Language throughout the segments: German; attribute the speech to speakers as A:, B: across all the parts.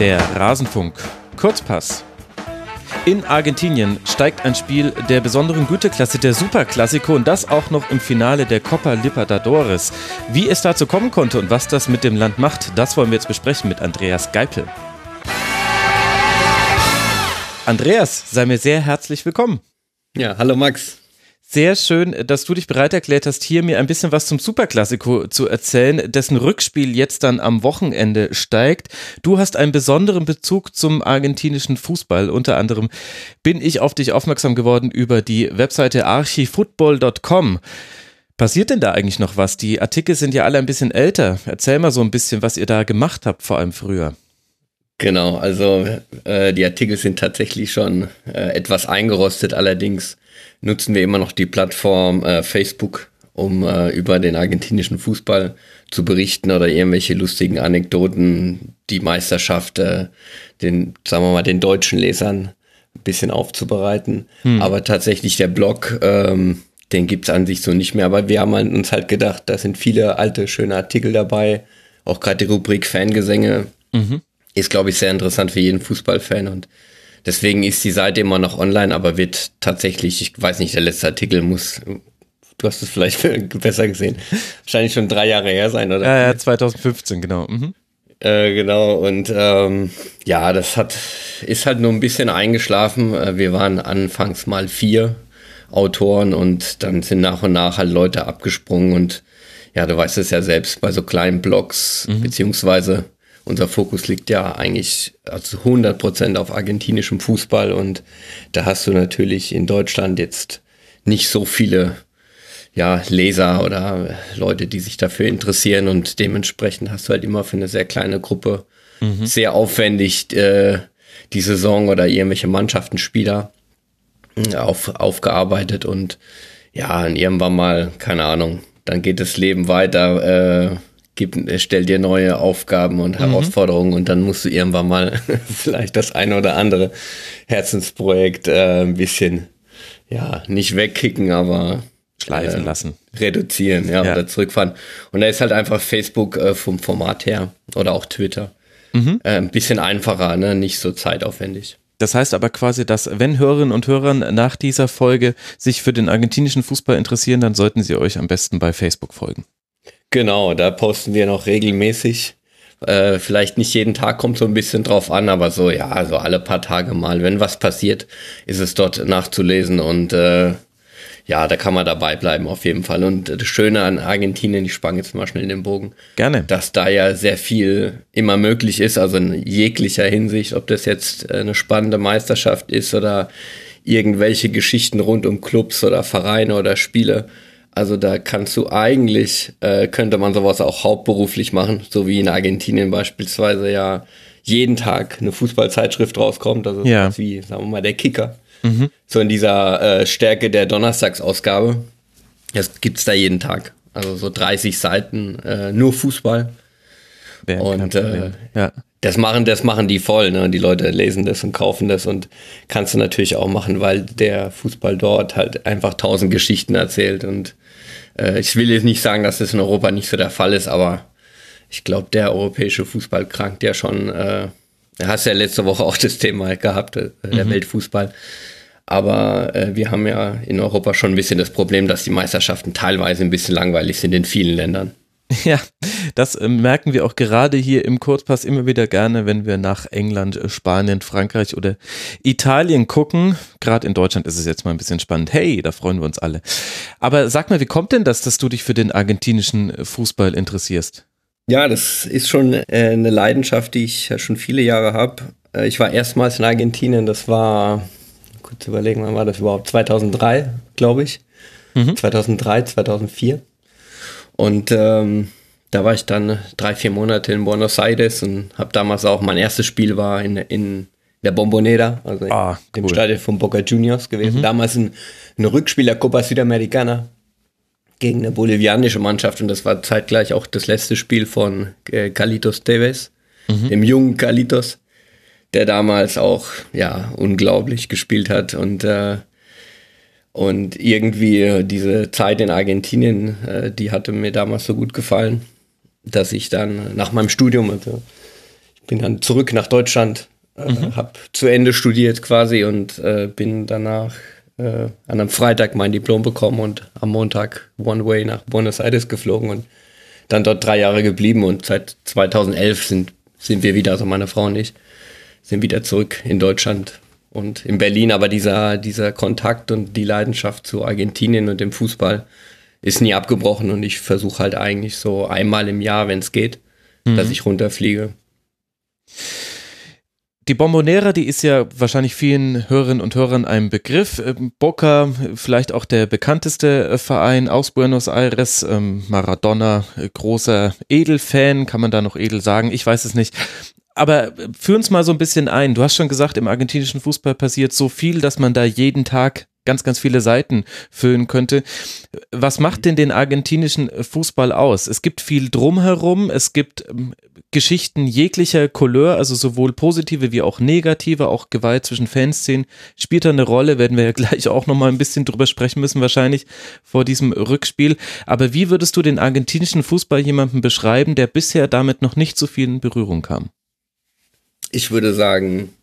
A: Der Rasenfunk. Kurzpass. In Argentinien steigt ein Spiel der besonderen Güteklasse der Superklassiko und das auch noch im Finale der Copa Libertadores. Wie es dazu kommen konnte und was das mit dem Land macht, das wollen wir jetzt besprechen mit Andreas Geipel. Andreas, sei mir sehr herzlich willkommen.
B: Ja, hallo Max.
A: Sehr schön, dass du dich bereit erklärt hast, hier mir ein bisschen was zum Superklassiko zu erzählen, dessen Rückspiel jetzt dann am Wochenende steigt. Du hast einen besonderen Bezug zum argentinischen Fußball. Unter anderem bin ich auf dich aufmerksam geworden über die Webseite archifootball.com. Passiert denn da eigentlich noch was? Die Artikel sind ja alle ein bisschen älter. Erzähl mal so ein bisschen, was ihr da gemacht habt, vor allem früher.
B: Genau, also äh, die Artikel sind tatsächlich schon äh, etwas eingerostet, allerdings nutzen wir immer noch die Plattform äh, Facebook, um äh, über den argentinischen Fußball zu berichten oder irgendwelche lustigen Anekdoten, die Meisterschaft, äh, den, sagen wir mal, den deutschen Lesern ein bisschen aufzubereiten. Hm. Aber tatsächlich der Blog, ähm, den gibt's an sich so nicht mehr. Aber wir haben uns halt gedacht, da sind viele alte, schöne Artikel dabei. Auch gerade die Rubrik Fangesänge mhm. ist, glaube ich, sehr interessant für jeden Fußballfan. Und Deswegen ist die Seite immer noch online, aber wird tatsächlich, ich weiß nicht, der letzte Artikel muss, du hast es vielleicht besser gesehen, wahrscheinlich schon drei Jahre her sein, oder?
A: Ja, ja 2015, genau. Mhm.
B: Äh, genau, und ähm, ja, das hat, ist halt nur ein bisschen eingeschlafen. Äh, wir waren anfangs mal vier Autoren und dann sind nach und nach halt Leute abgesprungen und ja, du weißt es ja selbst bei so kleinen Blogs, mhm. beziehungsweise unser Fokus liegt ja eigentlich also 100 Prozent auf argentinischem Fußball und da hast du natürlich in Deutschland jetzt nicht so viele ja, Leser oder Leute, die sich dafür interessieren und dementsprechend hast du halt immer für eine sehr kleine Gruppe mhm. sehr aufwendig äh, die Saison oder irgendwelche Mannschaftenspieler äh, auf, aufgearbeitet und ja, irgendwann mal, keine Ahnung, dann geht das Leben weiter. Äh, gibt, stellt dir neue Aufgaben und mhm. Herausforderungen und dann musst du irgendwann mal vielleicht das eine oder andere Herzensprojekt äh, ein bisschen, ja, nicht wegkicken, aber
A: schleifen äh, lassen.
B: Reduzieren, ja, ja, oder zurückfahren. Und da ist halt einfach Facebook äh, vom Format her oder auch Twitter mhm. äh, ein bisschen einfacher, ne? nicht so zeitaufwendig.
A: Das heißt aber quasi, dass wenn Hörerinnen und Hörer nach dieser Folge sich für den argentinischen Fußball interessieren, dann sollten sie euch am besten bei Facebook folgen.
B: Genau, da posten wir noch regelmäßig. Äh, vielleicht nicht jeden Tag kommt so ein bisschen drauf an, aber so, ja, so alle paar Tage mal. Wenn was passiert, ist es dort nachzulesen und äh, ja, da kann man dabei bleiben auf jeden Fall. Und das Schöne an Argentinien, ich spange jetzt mal schnell den Bogen.
A: Gerne.
B: Dass da ja sehr viel immer möglich ist, also in jeglicher Hinsicht, ob das jetzt eine spannende Meisterschaft ist oder irgendwelche Geschichten rund um Clubs oder Vereine oder Spiele also da kannst du eigentlich, äh, könnte man sowas auch hauptberuflich machen, so wie in Argentinien beispielsweise ja jeden Tag eine Fußballzeitschrift rauskommt, also ja. wie, sagen wir mal, der Kicker. Mhm. So in dieser äh, Stärke der Donnerstagsausgabe. Das gibt's da jeden Tag. Also so 30 Seiten, äh, nur Fußball. Wäre und äh, ja. das machen, das machen die voll, ne? Die Leute lesen das und kaufen das und kannst du natürlich auch machen, weil der Fußball dort halt einfach tausend Geschichten erzählt und äh, ich will jetzt nicht sagen, dass das in Europa nicht so der Fall ist, aber ich glaube, der europäische Fußball krankt ja schon. Äh, hast ja letzte Woche auch das Thema gehabt, äh, der mhm. Weltfußball. Aber äh, wir haben ja in Europa schon ein bisschen das Problem, dass die Meisterschaften teilweise ein bisschen langweilig sind in vielen Ländern.
A: Ja, das äh, merken wir auch gerade hier im Kurzpass immer wieder gerne, wenn wir nach England, äh, Spanien, Frankreich oder Italien gucken. Gerade in Deutschland ist es jetzt mal ein bisschen spannend. Hey, da freuen wir uns alle. Aber sag mal, wie kommt denn das, dass du dich für den argentinischen äh, Fußball interessierst?
B: Ja, das ist schon eine Leidenschaft, die ich schon viele Jahre habe. Ich war erstmals in Argentinien, das war, kurz überlegen, wann war das überhaupt? 2003, glaube ich. Mhm. 2003, 2004. Und ähm, da war ich dann drei, vier Monate in Buenos Aires und habe damals auch, mein erstes Spiel war in, in der Bombonera, also ah, cool. im Stadion von Boca Juniors gewesen. Mhm. Damals ein, ein Rückspiel der Copa Sudamericana gegen eine bolivianische Mannschaft und das war zeitgleich auch das letzte Spiel von äh, Carlitos Tevez, mhm. dem jungen Carlitos, der damals auch ja unglaublich gespielt hat und äh, und irgendwie diese Zeit in Argentinien, äh, die hatte mir damals so gut gefallen, dass ich dann nach meinem Studium, also ich bin dann zurück nach Deutschland, äh, mhm. habe zu Ende studiert quasi und äh, bin danach äh, an einem Freitag mein Diplom bekommen und am Montag One Way nach Buenos Aires geflogen und dann dort drei Jahre geblieben und seit 2011 sind, sind wir wieder, also meine Frau und ich, sind wieder zurück in Deutschland und in Berlin. Aber dieser, dieser Kontakt und die Leidenschaft zu Argentinien und dem Fußball ist nie abgebrochen und ich versuche halt eigentlich so einmal im Jahr, wenn es geht, mhm. dass ich runterfliege.
A: Die Bombonera, die ist ja wahrscheinlich vielen Hörerinnen und Hörern ein Begriff. Ähm, Boca, vielleicht auch der bekannteste äh, Verein aus Buenos Aires. Ähm, Maradona, äh, großer Edelfan, kann man da noch edel sagen? Ich weiß es nicht. Aber äh, führ uns mal so ein bisschen ein. Du hast schon gesagt, im argentinischen Fußball passiert so viel, dass man da jeden Tag ganz, ganz viele Seiten füllen könnte. Was macht denn den argentinischen Fußball aus? Es gibt viel drumherum, es gibt ähm, Geschichten jeglicher Couleur, also sowohl positive wie auch negative, auch Gewalt zwischen Fanszenen spielt da eine Rolle, werden wir ja gleich auch nochmal ein bisschen drüber sprechen müssen wahrscheinlich vor diesem Rückspiel. Aber wie würdest du den argentinischen Fußball jemandem beschreiben, der bisher damit noch nicht so viel in Berührung kam?
B: Ich würde sagen,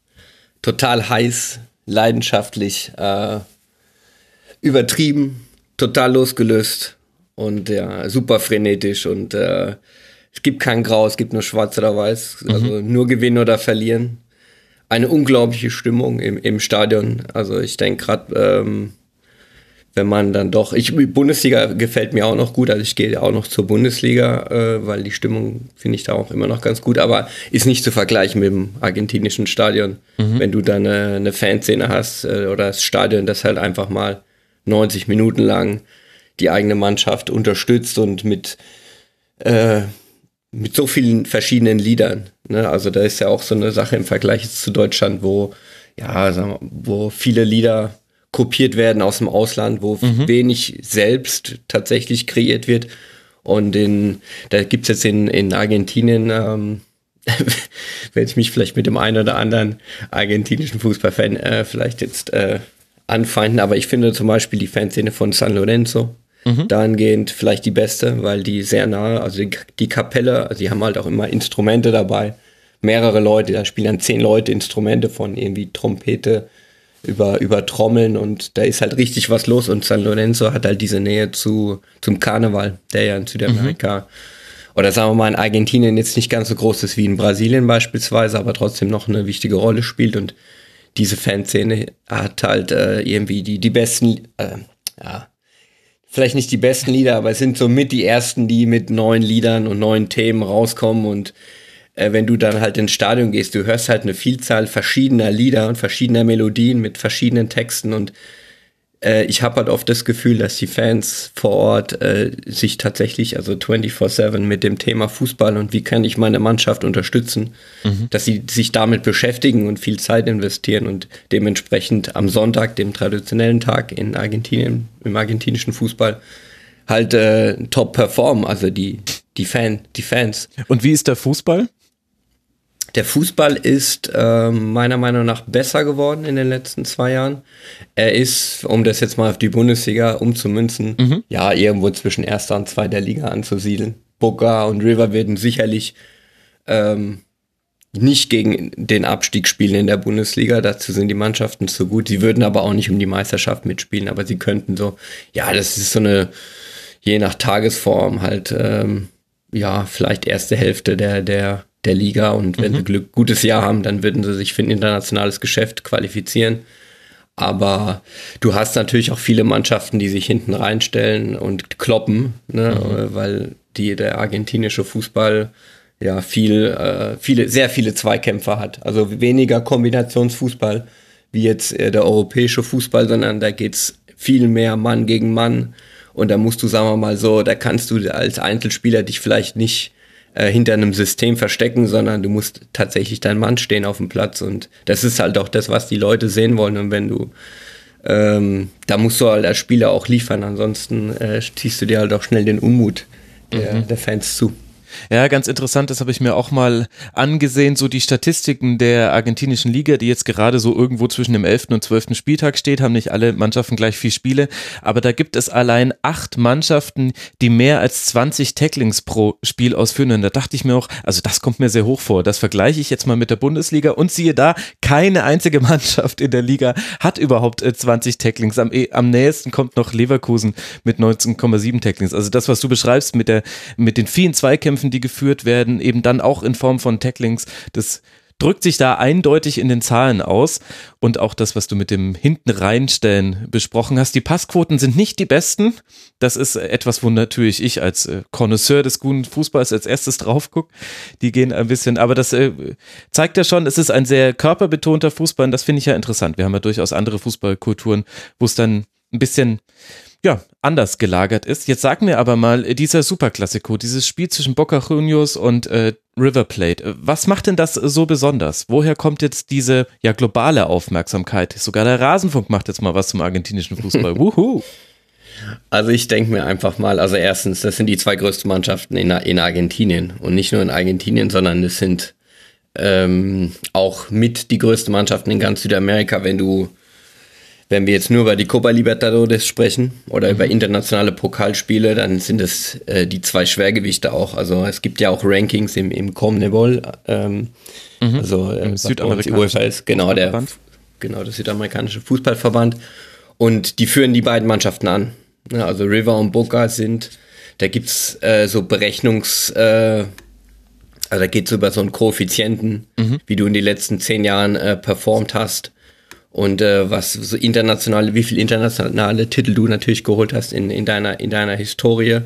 B: total heiß, leidenschaftlich, äh, übertrieben, total losgelöst und ja, super frenetisch und äh, es gibt kein Grau, es gibt nur Schwarz oder Weiß. Mhm. Also nur gewinnen oder verlieren. Eine unglaubliche Stimmung im, im Stadion. Also ich denke gerade, ähm, wenn man dann doch, ich Bundesliga gefällt mir auch noch gut, also ich gehe auch noch zur Bundesliga, äh, weil die Stimmung finde ich da auch immer noch ganz gut, aber ist nicht zu vergleichen mit dem argentinischen Stadion, mhm. wenn du da eine, eine Fanszene hast äh, oder das Stadion, das halt einfach mal 90 Minuten lang die eigene Mannschaft unterstützt und mit äh, mit so vielen verschiedenen Liedern. Ne? Also da ist ja auch so eine Sache im Vergleich zu Deutschland, wo ja, sagen wir, wo viele Lieder kopiert werden aus dem Ausland, wo mhm. wenig selbst tatsächlich kreiert wird. Und in, da gibt's jetzt in, in Argentinien, ähm, werde ich mich vielleicht mit dem einen oder anderen argentinischen Fußballfan äh, vielleicht jetzt äh, anfeinden, aber ich finde zum Beispiel die Fanszene von San Lorenzo mhm. dahingehend vielleicht die beste, weil die sehr nahe, also die, die Kapelle, also die haben halt auch immer Instrumente dabei, mehrere Leute, da spielen dann zehn Leute Instrumente von irgendwie Trompete über, über Trommeln und da ist halt richtig was los und San Lorenzo hat halt diese Nähe zu, zum Karneval, der ja in Südamerika mhm. oder sagen wir mal in Argentinien jetzt nicht ganz so groß ist wie in Brasilien beispielsweise, aber trotzdem noch eine wichtige Rolle spielt und diese Fanszene hat halt äh, irgendwie die, die besten, äh, ja, vielleicht nicht die besten Lieder, aber es sind somit die ersten, die mit neuen Liedern und neuen Themen rauskommen und äh, wenn du dann halt ins Stadion gehst, du hörst halt eine Vielzahl verschiedener Lieder und verschiedener Melodien mit verschiedenen Texten und äh, ich habe halt oft das Gefühl, dass die Fans vor Ort äh, sich tatsächlich, also 24-7 mit dem Thema Fußball und wie kann ich meine Mannschaft unterstützen, mhm. dass sie sich damit beschäftigen und viel Zeit investieren und dementsprechend am Sonntag, dem traditionellen Tag in Argentinien, im argentinischen Fußball, halt äh, top performen, also die, die, Fan, die Fans.
A: Und wie ist der Fußball?
B: Der Fußball ist äh, meiner Meinung nach besser geworden in den letzten zwei Jahren. Er ist, um das jetzt mal auf die Bundesliga umzumünzen, mhm. ja, irgendwo zwischen erster und zweiter Liga anzusiedeln. Boca und River werden sicherlich ähm, nicht gegen den Abstieg spielen in der Bundesliga. Dazu sind die Mannschaften zu gut. Sie würden aber auch nicht um die Meisterschaft mitspielen, aber sie könnten so, ja, das ist so eine, je nach Tagesform halt, ähm, ja, vielleicht erste Hälfte der, der der Liga und wenn mhm. sie Glück, gutes Jahr haben, dann würden sie sich für ein internationales Geschäft qualifizieren. Aber du hast natürlich auch viele Mannschaften, die sich hinten reinstellen und kloppen, ne? Mhm. weil die, der argentinische Fußball ja viel, äh, viele, sehr viele Zweikämpfer hat. Also weniger Kombinationsfußball wie jetzt äh, der europäische Fußball, sondern da geht's viel mehr Mann gegen Mann. Und da musst du, sagen wir mal so, da kannst du als Einzelspieler dich vielleicht nicht äh, hinter einem System verstecken, sondern du musst tatsächlich dein Mann stehen auf dem Platz und das ist halt auch das, was die Leute sehen wollen und wenn du ähm, da musst du halt als Spieler auch liefern, ansonsten äh, ziehst du dir halt auch schnell den Unmut der, mhm. der Fans zu.
A: Ja, ganz interessant, das habe ich mir auch mal angesehen, so die Statistiken der argentinischen Liga, die jetzt gerade so irgendwo zwischen dem 11. und 12. Spieltag steht, haben nicht alle Mannschaften gleich viel Spiele, aber da gibt es allein acht Mannschaften, die mehr als 20 Tacklings pro Spiel ausführen und da dachte ich mir auch, also das kommt mir sehr hoch vor, das vergleiche ich jetzt mal mit der Bundesliga und siehe da, keine einzige Mannschaft in der Liga hat überhaupt 20 äh, Tacklings, am, eh, am nächsten kommt noch Leverkusen mit 19,7 Tacklings, also das, was du beschreibst mit der, mit den vielen Zweikämpfen Zweikämpfen, die geführt werden, eben dann auch in Form von Tacklings. Das drückt sich da eindeutig in den Zahlen aus. Und auch das, was du mit dem hinten reinstellen besprochen hast. Die Passquoten sind nicht die besten. Das ist etwas, wo natürlich ich als Connoisseur des guten Fußballs als erstes drauf gucke. Die gehen ein bisschen, aber das äh, zeigt ja schon, es ist ein sehr körperbetonter Fußball und das finde ich ja interessant. Wir haben ja durchaus andere Fußballkulturen, wo es dann ein bisschen ja, anders gelagert ist. Jetzt sag mir aber mal, äh, dieser Superklassiko, dieses Spiel zwischen Boca Juniors und äh, River Plate, äh, was macht denn das so besonders? Woher kommt jetzt diese ja globale Aufmerksamkeit? Sogar der Rasenfunk macht jetzt mal was zum argentinischen Fußball. Wuhu!
B: Also ich denke mir einfach mal, also erstens, das sind die zwei größten Mannschaften in, in Argentinien und nicht nur in Argentinien, sondern es sind ähm, auch mit die größten Mannschaften in ganz Südamerika, wenn du wenn wir jetzt nur über die Copa Libertadores sprechen oder mhm. über internationale Pokalspiele, dann sind es äh, die zwei Schwergewichte auch. Also es gibt ja auch Rankings im, im Comnebol, ähm, mhm. also äh, Im Südamerikanischen ist, genau der, genau der südamerikanische Fußballverband. Und die führen die beiden Mannschaften an. Ja, also River und Boca sind, da gibt's äh, so Berechnungs, äh, also da geht's über so einen Koeffizienten, mhm. wie du in den letzten zehn Jahren äh, performt hast und äh, was so internationale, wie viel internationale Titel du natürlich geholt hast in, in deiner in deiner Historie.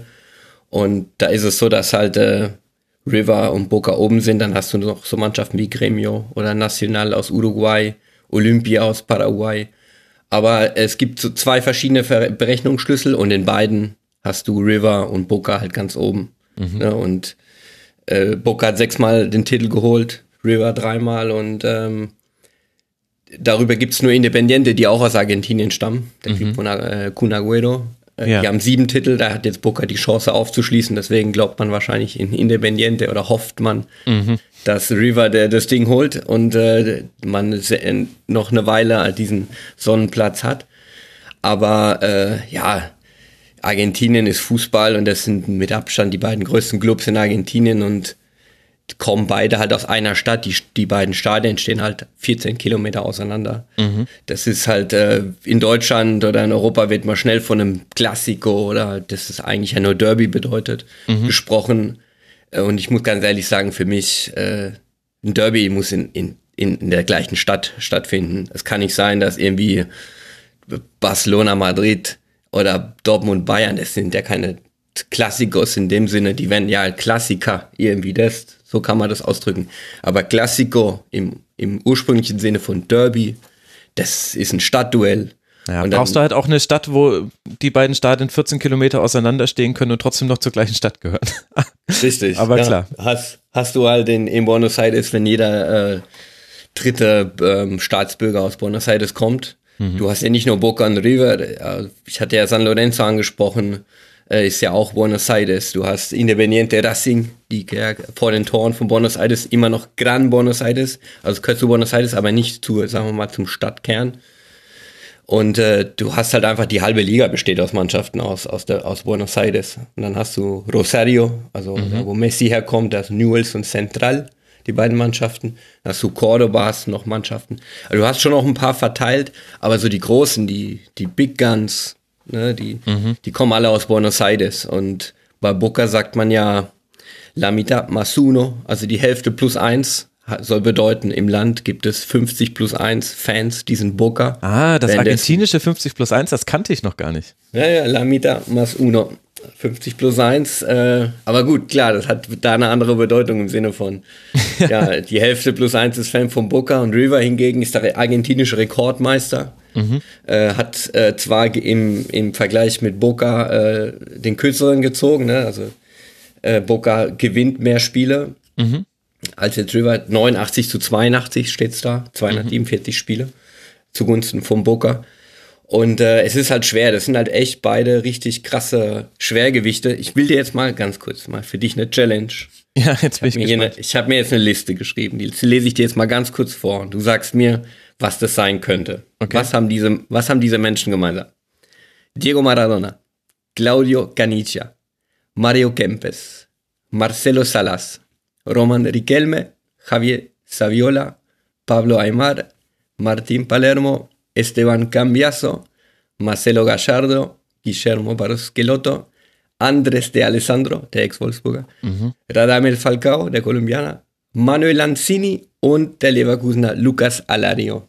B: Und da ist es so, dass halt äh, River und Boca oben sind, dann hast du noch so Mannschaften wie Gremio oder Nacional aus Uruguay, Olympia aus Paraguay. Aber es gibt so zwei verschiedene Berechnungsschlüssel und in beiden hast du River und Boca halt ganz oben. Mhm. Ne? Und äh, Boca hat sechsmal den Titel geholt, River dreimal und ähm, darüber gibt es nur Independiente, die auch aus Argentinien stammen. Der mhm. Typ von äh, Cunagüero. Äh, ja. Die haben sieben Titel, da hat jetzt Boca die Chance aufzuschließen. Deswegen glaubt man wahrscheinlich in Independiente oder hofft man, mhm. dass River der, das Ding holt und äh, man noch eine Weile diesen Sonnenplatz hat. Aber äh, ja, Argentinien ist Fußball und das sind mit Abstand die beiden größten Clubs in Argentinien und kommen beide halt aus einer Stadt. Die, die beiden Stadien stehen halt 14 Kilometer auseinander. Mhm. Das ist halt äh, in Deutschland oder in Europa wird man schnell von einem Klassiko oder das ist eigentlich ja nur Derby bedeutet, mhm. gesprochen. Äh, und ich muss ganz ehrlich sagen, für mich, äh, ein Derby muss in, in, in der gleichen Stadt stattfinden. Es kann nicht sein, dass irgendwie Barcelona, Madrid oder Dortmund, Bayern, das sind ja keine Klassikos in dem Sinne, die werden ja Klassiker irgendwie das, so kann man das ausdrücken. Aber Klassiko im, im ursprünglichen Sinne von Derby, das ist ein Stadtduell.
A: Ja, und brauchst du halt auch eine Stadt, wo die beiden Stadien 14 Kilometer auseinanderstehen können und trotzdem noch zur gleichen Stadt gehören.
B: Richtig. Aber ja, klar. Hast, hast du halt in, in Buenos Aires, wenn jeder äh, dritte ähm, Staatsbürger aus Buenos Aires kommt, mhm. du hast ja nicht nur Boca und River, äh, ich hatte ja San Lorenzo angesprochen, äh, ist ja auch Buenos Aires. Du hast Independiente Racing, die vor den Toren von Buenos Aires immer noch Gran Buenos Aires, also gehört zu Buenos Aires, aber nicht zu, sagen wir mal, zum Stadtkern. Und äh, du hast halt einfach die halbe Liga besteht aus Mannschaften aus, aus, der, aus Buenos Aires. Und dann hast du Rosario, also mhm. da, wo Messi herkommt, das Newells und Central, die beiden Mannschaften. Dann hast du Cordoba, hast noch Mannschaften. Also du hast schon noch ein paar verteilt, aber so die großen, die, die Big Guns, Ne? Die, mhm. die kommen alle aus Buenos Aires. Und bei Boca sagt man ja La mitad más uno, also die Hälfte plus eins soll bedeuten, im Land gibt es 50 plus 1 Fans, die sind Boca.
A: Ah, das argentinische 50 plus 1, das kannte ich noch gar nicht.
B: Ja, ja, La mitad más uno. 50 plus 1, äh, aber gut, klar, das hat da eine andere Bedeutung im Sinne von, ja, die Hälfte plus 1 ist Fan von Boca und River hingegen ist der argentinische Rekordmeister Mhm. Äh, hat äh, zwar im, im Vergleich mit Boca äh, den kürzeren gezogen, ne? also äh, Boca gewinnt mehr Spiele mhm. als jetzt River. 89 zu 82 steht es da, 247 mhm. Spiele zugunsten von Boca. Und äh, es ist halt schwer. Das sind halt echt beide richtig krasse Schwergewichte. Ich will dir jetzt mal ganz kurz mal für dich eine Challenge.
A: Ja, jetzt bin ich,
B: ich gespannt. ich habe mir jetzt eine Liste geschrieben. Die lese ich dir jetzt mal ganz kurz vor. Und du sagst mir, was das sein könnte. Okay. Was haben diese, was haben diese Menschen gemeinsam? Diego Maradona, Claudio Canicia, Mario Kempes, Marcelo Salas, Roman Riquelme, Javier Saviola, Pablo Aymar, Martín Palermo, Esteban Cambiaso, Marcelo Gallardo, Guillermo Barosqueloto, Andrés de Alessandro, der Ex-Wolfsburger, mhm. Radamel Falcao, der Kolumbianer, Manuel Lanzini und der Leverkusener Lucas Alario.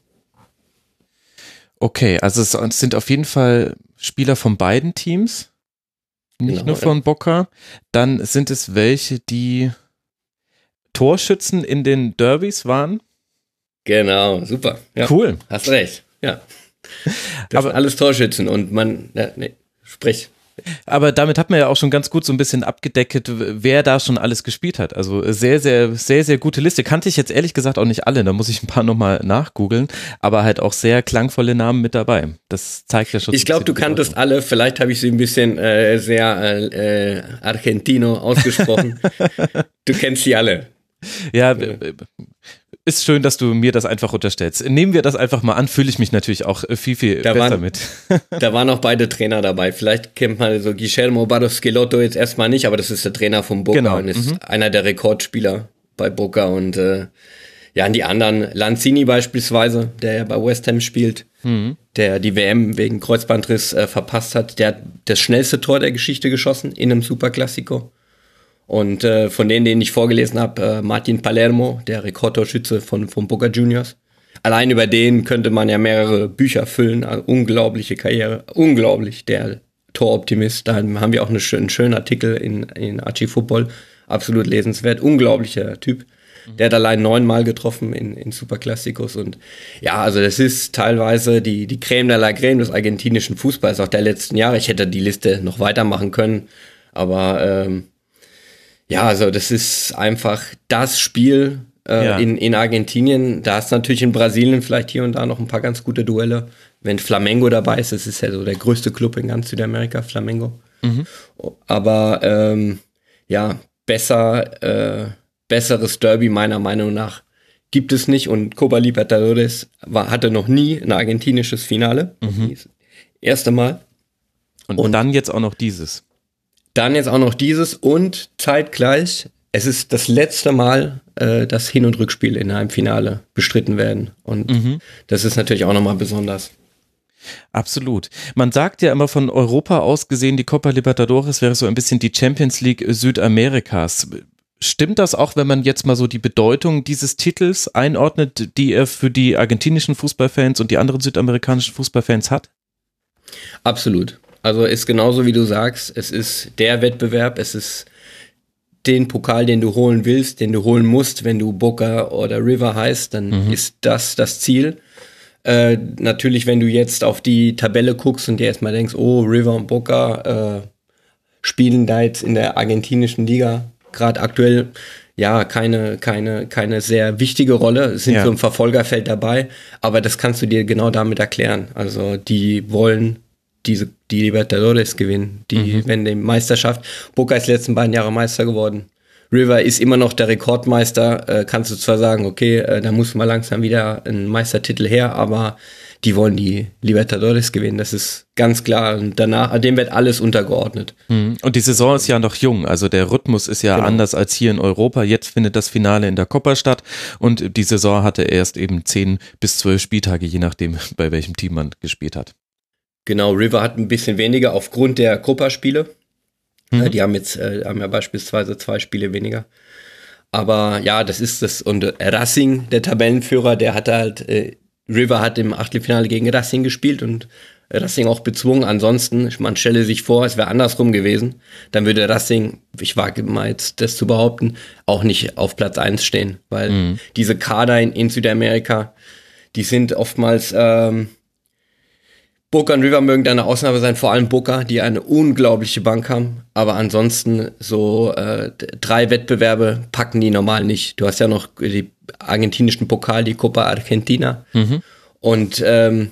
A: Okay, also es sind auf jeden Fall Spieler von beiden Teams, nicht genau, nur von ja. Boca. Dann sind es welche, die Torschützen in den Derbys waren.
B: Genau, super.
A: Ja, cool.
B: Hast recht. Ja. Das Aber alles Torschützen und man, ja, nee, sprich.
A: Aber damit hat man ja auch schon ganz gut so ein bisschen abgedeckt, wer da schon alles gespielt hat. Also sehr, sehr, sehr, sehr gute Liste. Kannte ich jetzt ehrlich gesagt auch nicht alle, da muss ich ein paar nochmal nachgoogeln, aber halt auch sehr klangvolle Namen mit dabei. Das zeigt ja schon.
B: Ich glaube, du kanntest alle, vielleicht habe ich sie ein bisschen äh, sehr äh, äh Argentino ausgesprochen. du kennst sie alle.
A: Ja, ist schön, dass du mir das einfach unterstellst. Nehmen wir das einfach mal an, fühle ich mich natürlich auch äh, viel, viel da besser
B: waren,
A: mit.
B: da waren auch beide Trainer dabei. Vielleicht kennt man so Guillermo Barros-Schelotto jetzt erstmal nicht, aber das ist der Trainer von Boca genau. und ist mhm. einer der Rekordspieler bei Boca und äh, ja, an die anderen, Lanzini beispielsweise, der ja bei West Ham spielt, mhm. der die WM wegen Kreuzbandriss äh, verpasst hat, der hat das schnellste Tor der Geschichte geschossen in einem Superklassiko. Und äh, von denen, denen ich vorgelesen habe, äh, Martin Palermo, der Rekordtorschütze von, von Boca Juniors. Allein über den könnte man ja mehrere Bücher füllen. Also unglaubliche Karriere. Unglaublich, der Toroptimist. Da haben wir auch eine, einen schönen Artikel in, in Archie Football. Absolut lesenswert. Unglaublicher Typ. Der hat allein neunmal getroffen in, in Superklassikus und ja, also das ist teilweise die, die Creme de la Creme des argentinischen Fußballs auch der letzten Jahre. Ich hätte die Liste noch weitermachen können, aber ähm, ja, also das ist einfach das Spiel äh, ja. in, in Argentinien. Da ist natürlich in Brasilien vielleicht hier und da noch ein paar ganz gute Duelle. Wenn Flamengo dabei ist, das ist ja so der größte Club in ganz Südamerika, Flamengo. Mhm. Aber ähm, ja, besser, äh, besseres Derby meiner Meinung nach gibt es nicht. Und Copa Libertadores war, hatte noch nie ein argentinisches Finale. Mhm. Erste Mal.
A: Und, und dann jetzt auch noch dieses.
B: Dann jetzt auch noch dieses und zeitgleich, es ist das letzte Mal, äh, dass Hin- und Rückspiel in einem Finale bestritten werden. Und mhm. das ist natürlich auch nochmal besonders.
A: Absolut. Man sagt ja immer von Europa aus gesehen, die Copa Libertadores wäre so ein bisschen die Champions League Südamerikas. Stimmt das auch, wenn man jetzt mal so die Bedeutung dieses Titels einordnet, die er für die argentinischen Fußballfans und die anderen südamerikanischen Fußballfans hat?
B: Absolut. Also ist genauso wie du sagst, es ist der Wettbewerb, es ist den Pokal, den du holen willst, den du holen musst, wenn du Boca oder River heißt, dann mhm. ist das das Ziel. Äh, natürlich, wenn du jetzt auf die Tabelle guckst und dir erstmal denkst, oh, River und Boca äh, spielen da jetzt in der argentinischen Liga gerade aktuell ja keine keine keine sehr wichtige Rolle, sind ja. so im Verfolgerfeld dabei, aber das kannst du dir genau damit erklären. Also die wollen diese, die Libertadores gewinnen, die, mhm. wenn die Meisterschaft. Boca ist die letzten beiden Jahre Meister geworden. River ist immer noch der Rekordmeister. Äh, kannst du zwar sagen, okay, äh, da muss mal langsam wieder ein Meistertitel her, aber die wollen die Libertadores gewinnen. Das ist ganz klar. Und danach, dem wird alles untergeordnet.
A: Mhm. Und die Saison ist ja noch jung. Also der Rhythmus ist ja genau. anders als hier in Europa. Jetzt findet das Finale in der Copa statt. Und die Saison hatte erst eben zehn bis zwölf Spieltage, je nachdem, bei welchem Team man gespielt hat.
B: Genau, River hat ein bisschen weniger aufgrund der Copa-Spiele. Mhm. Die haben jetzt äh, haben ja beispielsweise zwei Spiele weniger. Aber ja, das ist das. Und Racing, der Tabellenführer, der hat halt, äh, River hat im Achtelfinale gegen Racing gespielt und Racing auch bezwungen. Ansonsten, man stelle sich vor, es wäre andersrum gewesen. Dann würde Racing, ich wage mal jetzt das zu behaupten, auch nicht auf Platz eins stehen. Weil mhm. diese Kader in, in Südamerika, die sind oftmals, ähm, Boca und River mögen da eine Ausnahme sein, vor allem Boca, die eine unglaubliche Bank haben. Aber ansonsten so äh, drei Wettbewerbe packen die normal nicht. Du hast ja noch die argentinischen Pokal, die Copa Argentina. Mhm. Und ähm,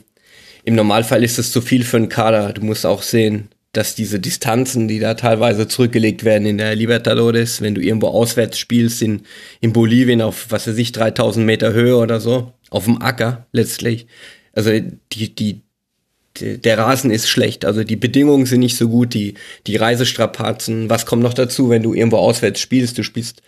B: im Normalfall ist es zu viel für einen Kader. Du musst auch sehen, dass diese Distanzen, die da teilweise zurückgelegt werden in der Libertadores, wenn du irgendwo auswärts spielst, in, in Bolivien auf, was weiß ich, 3000 Meter Höhe oder so, auf dem Acker letztlich. Also die, die, der Rasen ist schlecht, also die Bedingungen sind nicht so gut, die, die Reisestrapazen, was kommt noch dazu, wenn du irgendwo auswärts spielst, du spielst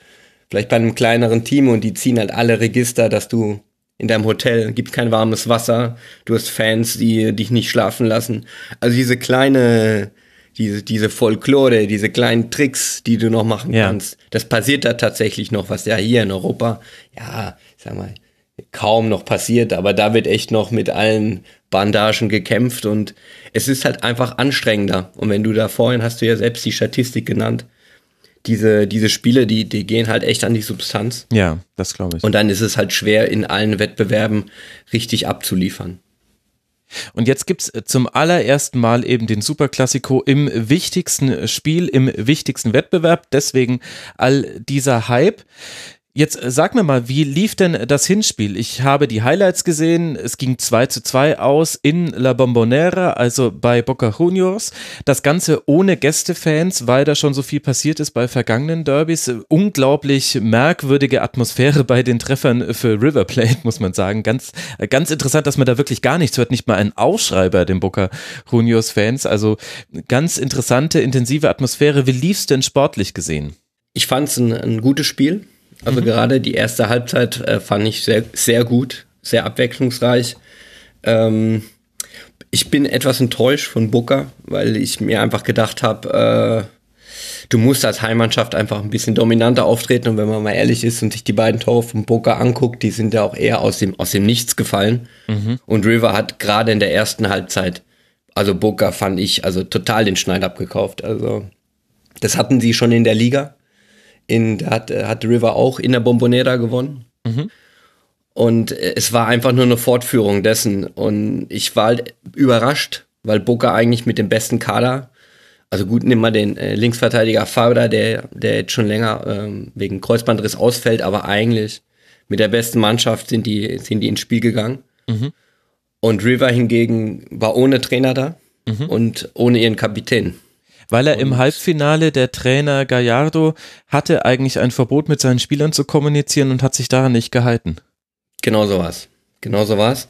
B: vielleicht bei einem kleineren Team und die ziehen halt alle Register, dass du in deinem Hotel gibt kein warmes Wasser, du hast Fans, die dich nicht schlafen lassen. Also diese kleine, diese, diese Folklore, diese kleinen Tricks, die du noch machen ja. kannst, das passiert da tatsächlich noch, was ja hier in Europa, ja, sag mal, kaum noch passiert, aber da wird echt noch mit allen Bandagen gekämpft und es ist halt einfach anstrengender. Und wenn du da vorhin hast du ja selbst die Statistik genannt, diese, diese Spiele, die, die gehen halt echt an die Substanz.
A: Ja, das glaube ich.
B: Und dann ist es halt schwer, in allen Wettbewerben richtig abzuliefern.
A: Und jetzt gibt es zum allerersten Mal eben den Superklassiko im wichtigsten Spiel, im wichtigsten Wettbewerb. Deswegen all dieser Hype. Jetzt äh, sag mir mal, wie lief denn das Hinspiel? Ich habe die Highlights gesehen. Es ging 2 zu 2 aus in La Bombonera, also bei Boca Juniors. Das Ganze ohne Gästefans, weil da schon so viel passiert ist bei vergangenen Derbys. Unglaublich merkwürdige Atmosphäre bei den Treffern für River Plate, muss man sagen. Ganz, ganz interessant, dass man da wirklich gar nichts hört. Nicht mal ein Aufschrei bei den Boca Juniors Fans. Also ganz interessante, intensive Atmosphäre. Wie lief's denn sportlich gesehen?
B: Ich fand es ein, ein gutes Spiel also mhm. gerade die erste Halbzeit äh, fand ich sehr, sehr gut, sehr abwechslungsreich. Ähm, ich bin etwas enttäuscht von Booker, weil ich mir einfach gedacht habe, äh, du musst als Heimmannschaft einfach ein bisschen dominanter auftreten. Und wenn man mal ehrlich ist und sich die beiden Tore von Booker anguckt, die sind ja auch eher aus dem, aus dem Nichts gefallen. Mhm. Und River hat gerade in der ersten Halbzeit, also Booker fand ich, also total den Schneid abgekauft. Also das hatten sie schon in der Liga in, hat, hat River auch in der Bombonera gewonnen. Mhm. Und es war einfach nur eine Fortführung dessen. Und ich war halt überrascht, weil Boca eigentlich mit dem besten Kader, also gut, nimm mal den äh, Linksverteidiger Fabra, der, der jetzt schon länger ähm, wegen Kreuzbandriss ausfällt, aber eigentlich mit der besten Mannschaft sind die, sind die ins Spiel gegangen. Mhm. Und River hingegen war ohne Trainer da mhm. und ohne ihren Kapitän.
A: Weil er im Halbfinale, der Trainer Gallardo, hatte eigentlich ein Verbot mit seinen Spielern zu kommunizieren und hat sich daran nicht gehalten.
B: Genau so war's. Genau so war's.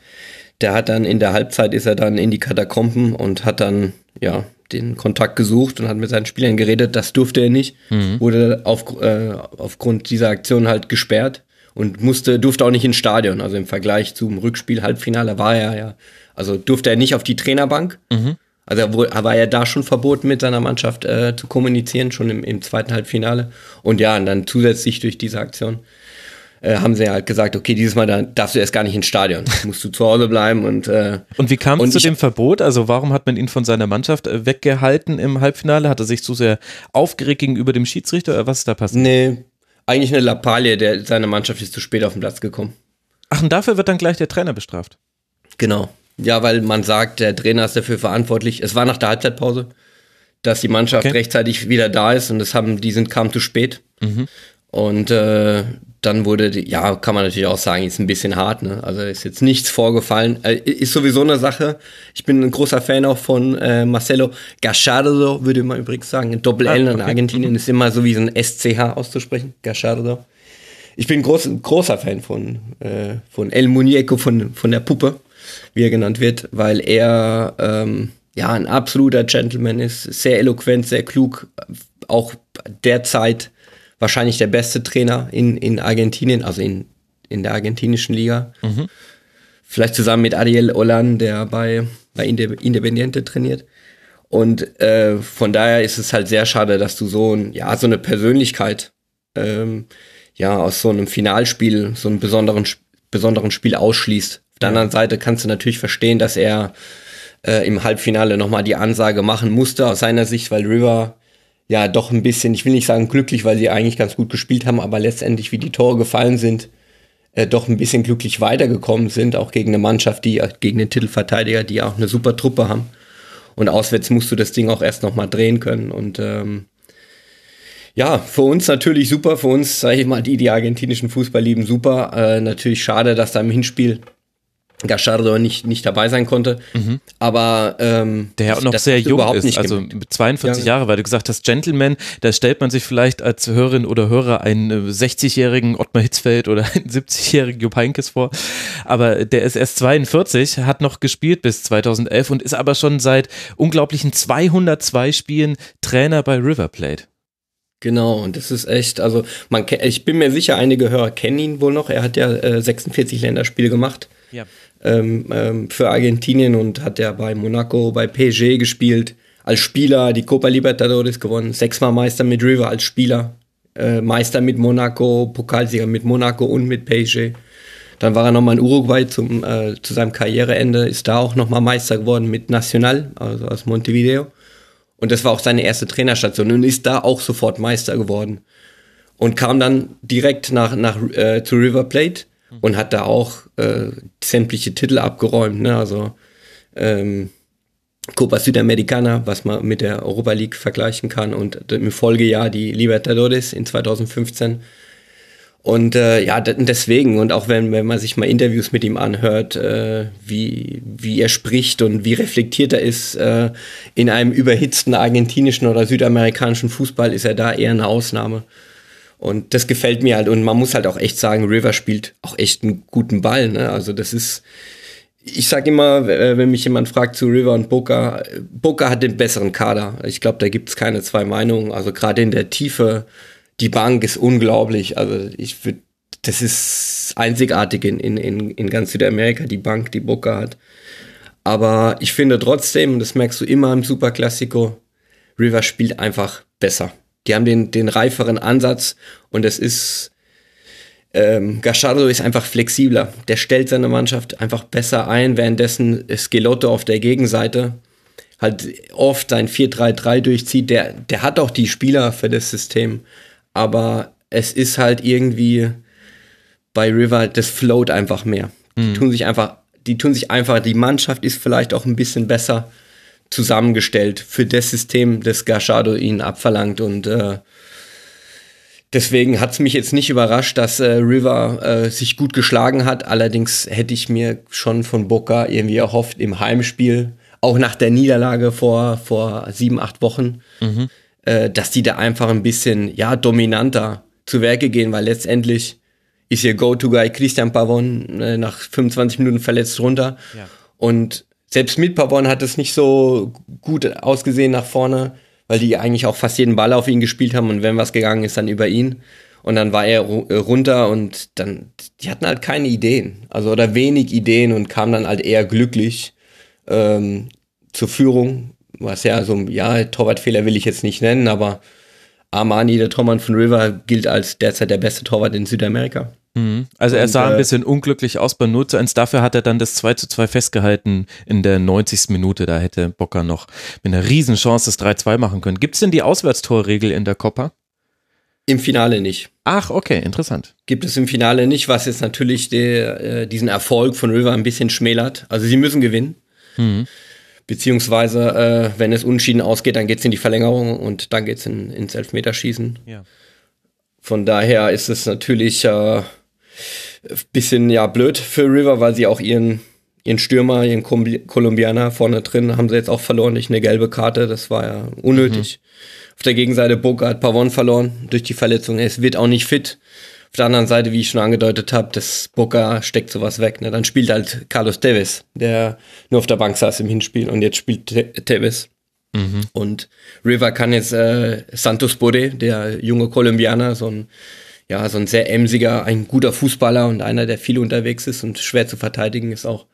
B: Der hat dann in der Halbzeit ist er dann in die Katakomben und hat dann, ja, den Kontakt gesucht und hat mit seinen Spielern geredet. Das durfte er nicht. Mhm. Wurde auf, äh, aufgrund dieser Aktion halt gesperrt und musste, durfte auch nicht ins Stadion. Also im Vergleich zum Rückspiel, Halbfinale war er ja, also durfte er nicht auf die Trainerbank. Mhm. Also er war ja da schon verboten, mit seiner Mannschaft äh, zu kommunizieren, schon im, im, zweiten Halbfinale. Und ja, und dann zusätzlich durch diese Aktion äh, haben sie halt gesagt, okay, dieses Mal dann darfst du erst gar nicht ins Stadion, musst du zu Hause bleiben. Und, äh,
A: und wie kam es zu dem Verbot? Also warum hat man ihn von seiner Mannschaft äh, weggehalten im Halbfinale? Hat er sich zu sehr aufgeregt gegenüber dem Schiedsrichter oder was ist da passiert?
B: Nee, eigentlich eine Lappalie, der, seine Mannschaft ist zu spät auf den Platz gekommen.
A: Ach, und dafür wird dann gleich der Trainer bestraft?
B: Genau. Ja, weil man sagt, der Trainer ist dafür verantwortlich. Es war nach der Halbzeitpause, dass die Mannschaft okay. rechtzeitig wieder da ist und das haben, die sind kamen zu spät. Mhm. Und äh, dann wurde, die, ja, kann man natürlich auch sagen, ist ein bisschen hart, ne? Also ist jetzt nichts vorgefallen. Äh, ist sowieso eine Sache. Ich bin ein großer Fan auch von äh, Marcelo Gachardo, würde man übrigens sagen. Doppel-L ah, okay. in Argentinien mhm. ist immer so wie so ein SCH auszusprechen. Gachardo. Ich bin groß, großer Fan von, äh, von El Muñeco, von, von der Puppe wie er genannt wird, weil er ähm, ja ein absoluter Gentleman ist, sehr eloquent, sehr klug, auch derzeit wahrscheinlich der beste Trainer in, in Argentinien, also in, in der argentinischen Liga. Mhm. Vielleicht zusammen mit Ariel Olan, der bei, bei Independiente trainiert. Und äh, von daher ist es halt sehr schade, dass du so, ein, ja, so eine Persönlichkeit ähm, ja, aus so einem Finalspiel, so einem besonderen, besonderen Spiel ausschließt der anderen Seite kannst du natürlich verstehen, dass er äh, im Halbfinale nochmal die Ansage machen musste aus seiner Sicht, weil River ja doch ein bisschen, ich will nicht sagen glücklich, weil sie eigentlich ganz gut gespielt haben, aber letztendlich, wie die Tore gefallen sind, äh, doch ein bisschen glücklich weitergekommen sind, auch gegen eine Mannschaft, die gegen den Titelverteidiger, die auch eine super Truppe haben. Und auswärts musst du das Ding auch erst nochmal drehen können. Und ähm, ja, für uns natürlich super, für uns, sage ich mal, die, die argentinischen Fußball lieben, super. Äh, natürlich schade, dass da im Hinspiel Gachardo nicht, nicht dabei sein konnte. Mhm. Aber ähm,
A: der ja auch noch sehr jung ist, also mit 42 ja. Jahre, weil du gesagt hast, Gentleman, da stellt man sich vielleicht als Hörerin oder Hörer einen 60-jährigen Ottmar Hitzfeld oder einen 70-jährigen Jupp Heynckes vor. Aber der ist erst 42, hat noch gespielt bis 2011 und ist aber schon seit unglaublichen 202 Spielen Trainer bei River Plate.
B: Genau, und das ist echt, also man ich bin mir sicher, einige Hörer kennen ihn wohl noch. Er hat ja äh, 46 Länderspiele gemacht. Ja ähm, ähm, für Argentinien und hat ja bei Monaco, bei PSG gespielt. Als Spieler die Copa Libertadores gewonnen, sechsmal Meister mit River als Spieler, äh, Meister mit Monaco, Pokalsieger mit Monaco und mit PSG. Dann war er nochmal in Uruguay zum, äh, zu seinem Karriereende, ist da auch nochmal Meister geworden mit Nacional, also aus Montevideo. Und das war auch seine erste Trainerstation und ist da auch sofort Meister geworden. Und kam dann direkt nach, nach äh, zu River Plate und hat da auch äh, sämtliche Titel abgeräumt. Ne? Also ähm, Copa Sudamericana, was man mit der Europa League vergleichen kann und im Folgejahr die Libertadores in 2015. Und äh, ja, deswegen, und auch wenn, wenn man sich mal Interviews mit ihm anhört, äh, wie, wie er spricht und wie reflektiert er ist, äh, in einem überhitzten argentinischen oder südamerikanischen Fußball ist er da eher eine Ausnahme. Und das gefällt mir halt. Und man muss halt auch echt sagen, River spielt auch echt einen guten Ball. Ne? Also das ist, ich sag immer, wenn mich jemand fragt zu River und Boca, Boca hat den besseren Kader. Ich glaube, da gibt es keine zwei Meinungen. Also gerade in der Tiefe, die Bank ist unglaublich. Also ich würde, das ist einzigartig in, in, in ganz Südamerika, die Bank, die Boca hat. Aber ich finde trotzdem, und das merkst du immer im Superklassiko, River spielt einfach besser. Die haben den, den reiferen Ansatz und es ist, ähm, Gashardo ist einfach flexibler. Der stellt seine Mannschaft einfach besser ein, währenddessen Skelotto auf der Gegenseite halt oft sein 4-3-3 durchzieht. Der, der hat auch die Spieler für das System, aber es ist halt irgendwie bei River, das float einfach mehr. Die mhm. tun sich einfach, die tun sich einfach, die Mannschaft ist vielleicht auch ein bisschen besser zusammengestellt für das System, das Gachado ihnen abverlangt. Und äh, deswegen hat es mich jetzt nicht überrascht, dass äh, River äh, sich gut geschlagen hat. Allerdings hätte ich mir schon von Boca irgendwie erhofft im Heimspiel, auch nach der Niederlage vor, vor sieben, acht Wochen, mhm. äh, dass die da einfach ein bisschen ja, dominanter zu Werke gehen, weil letztendlich ist ihr Go-To-Guy Christian Pavon äh, nach 25 Minuten verletzt runter. Ja. Und selbst mit Pavon hat es nicht so gut ausgesehen nach vorne, weil die eigentlich auch fast jeden Ball auf ihn gespielt haben und wenn was gegangen ist, dann über ihn. Und dann war er äh, runter und dann, die hatten halt keine Ideen. Also oder wenig Ideen und kamen dann halt eher glücklich ähm, zur Führung. Was ja so, ja, Torwartfehler will ich jetzt nicht nennen, aber Armani, der Tormann von River, gilt als derzeit der beste Torwart in Südamerika.
A: Also er sah ein äh, bisschen unglücklich aus bei 0 zu 1. Dafür hat er dann das 2 zu 2 festgehalten in der 90. Minute. Da hätte Bocker noch mit einer Riesenchance das 3-2 machen können. Gibt es denn die Auswärtstorregel in der Copa?
B: Im Finale nicht.
A: Ach, okay, interessant.
B: Gibt es im Finale nicht, was jetzt natürlich der, äh, diesen Erfolg von River ein bisschen schmälert. Also sie müssen gewinnen. Mhm. Beziehungsweise, äh, wenn es unschieden ausgeht, dann geht es in die Verlängerung und dann geht es in, ins Elfmeterschießen. Ja. Von daher ist es natürlich äh, bisschen ja blöd für River, weil sie auch ihren ihren Stürmer, ihren Kolumbianer vorne drin haben sie jetzt auch verloren durch eine gelbe Karte. Das war ja unnötig. Mhm. Auf der Gegenseite Boca hat Pavon verloren durch die Verletzung. Es wird auch nicht fit. Auf der anderen Seite, wie ich schon angedeutet habe, das Boca steckt sowas weg. Ne? Dann spielt halt Carlos Tevez, der nur auf der Bank saß im Hinspiel und jetzt spielt Tevez. Mhm. Und River kann jetzt äh, Santos Bode, der junge Kolumbianer, so ein ja, so ein sehr emsiger, ein guter Fußballer und einer, der viel unterwegs ist und schwer zu verteidigen ist auch.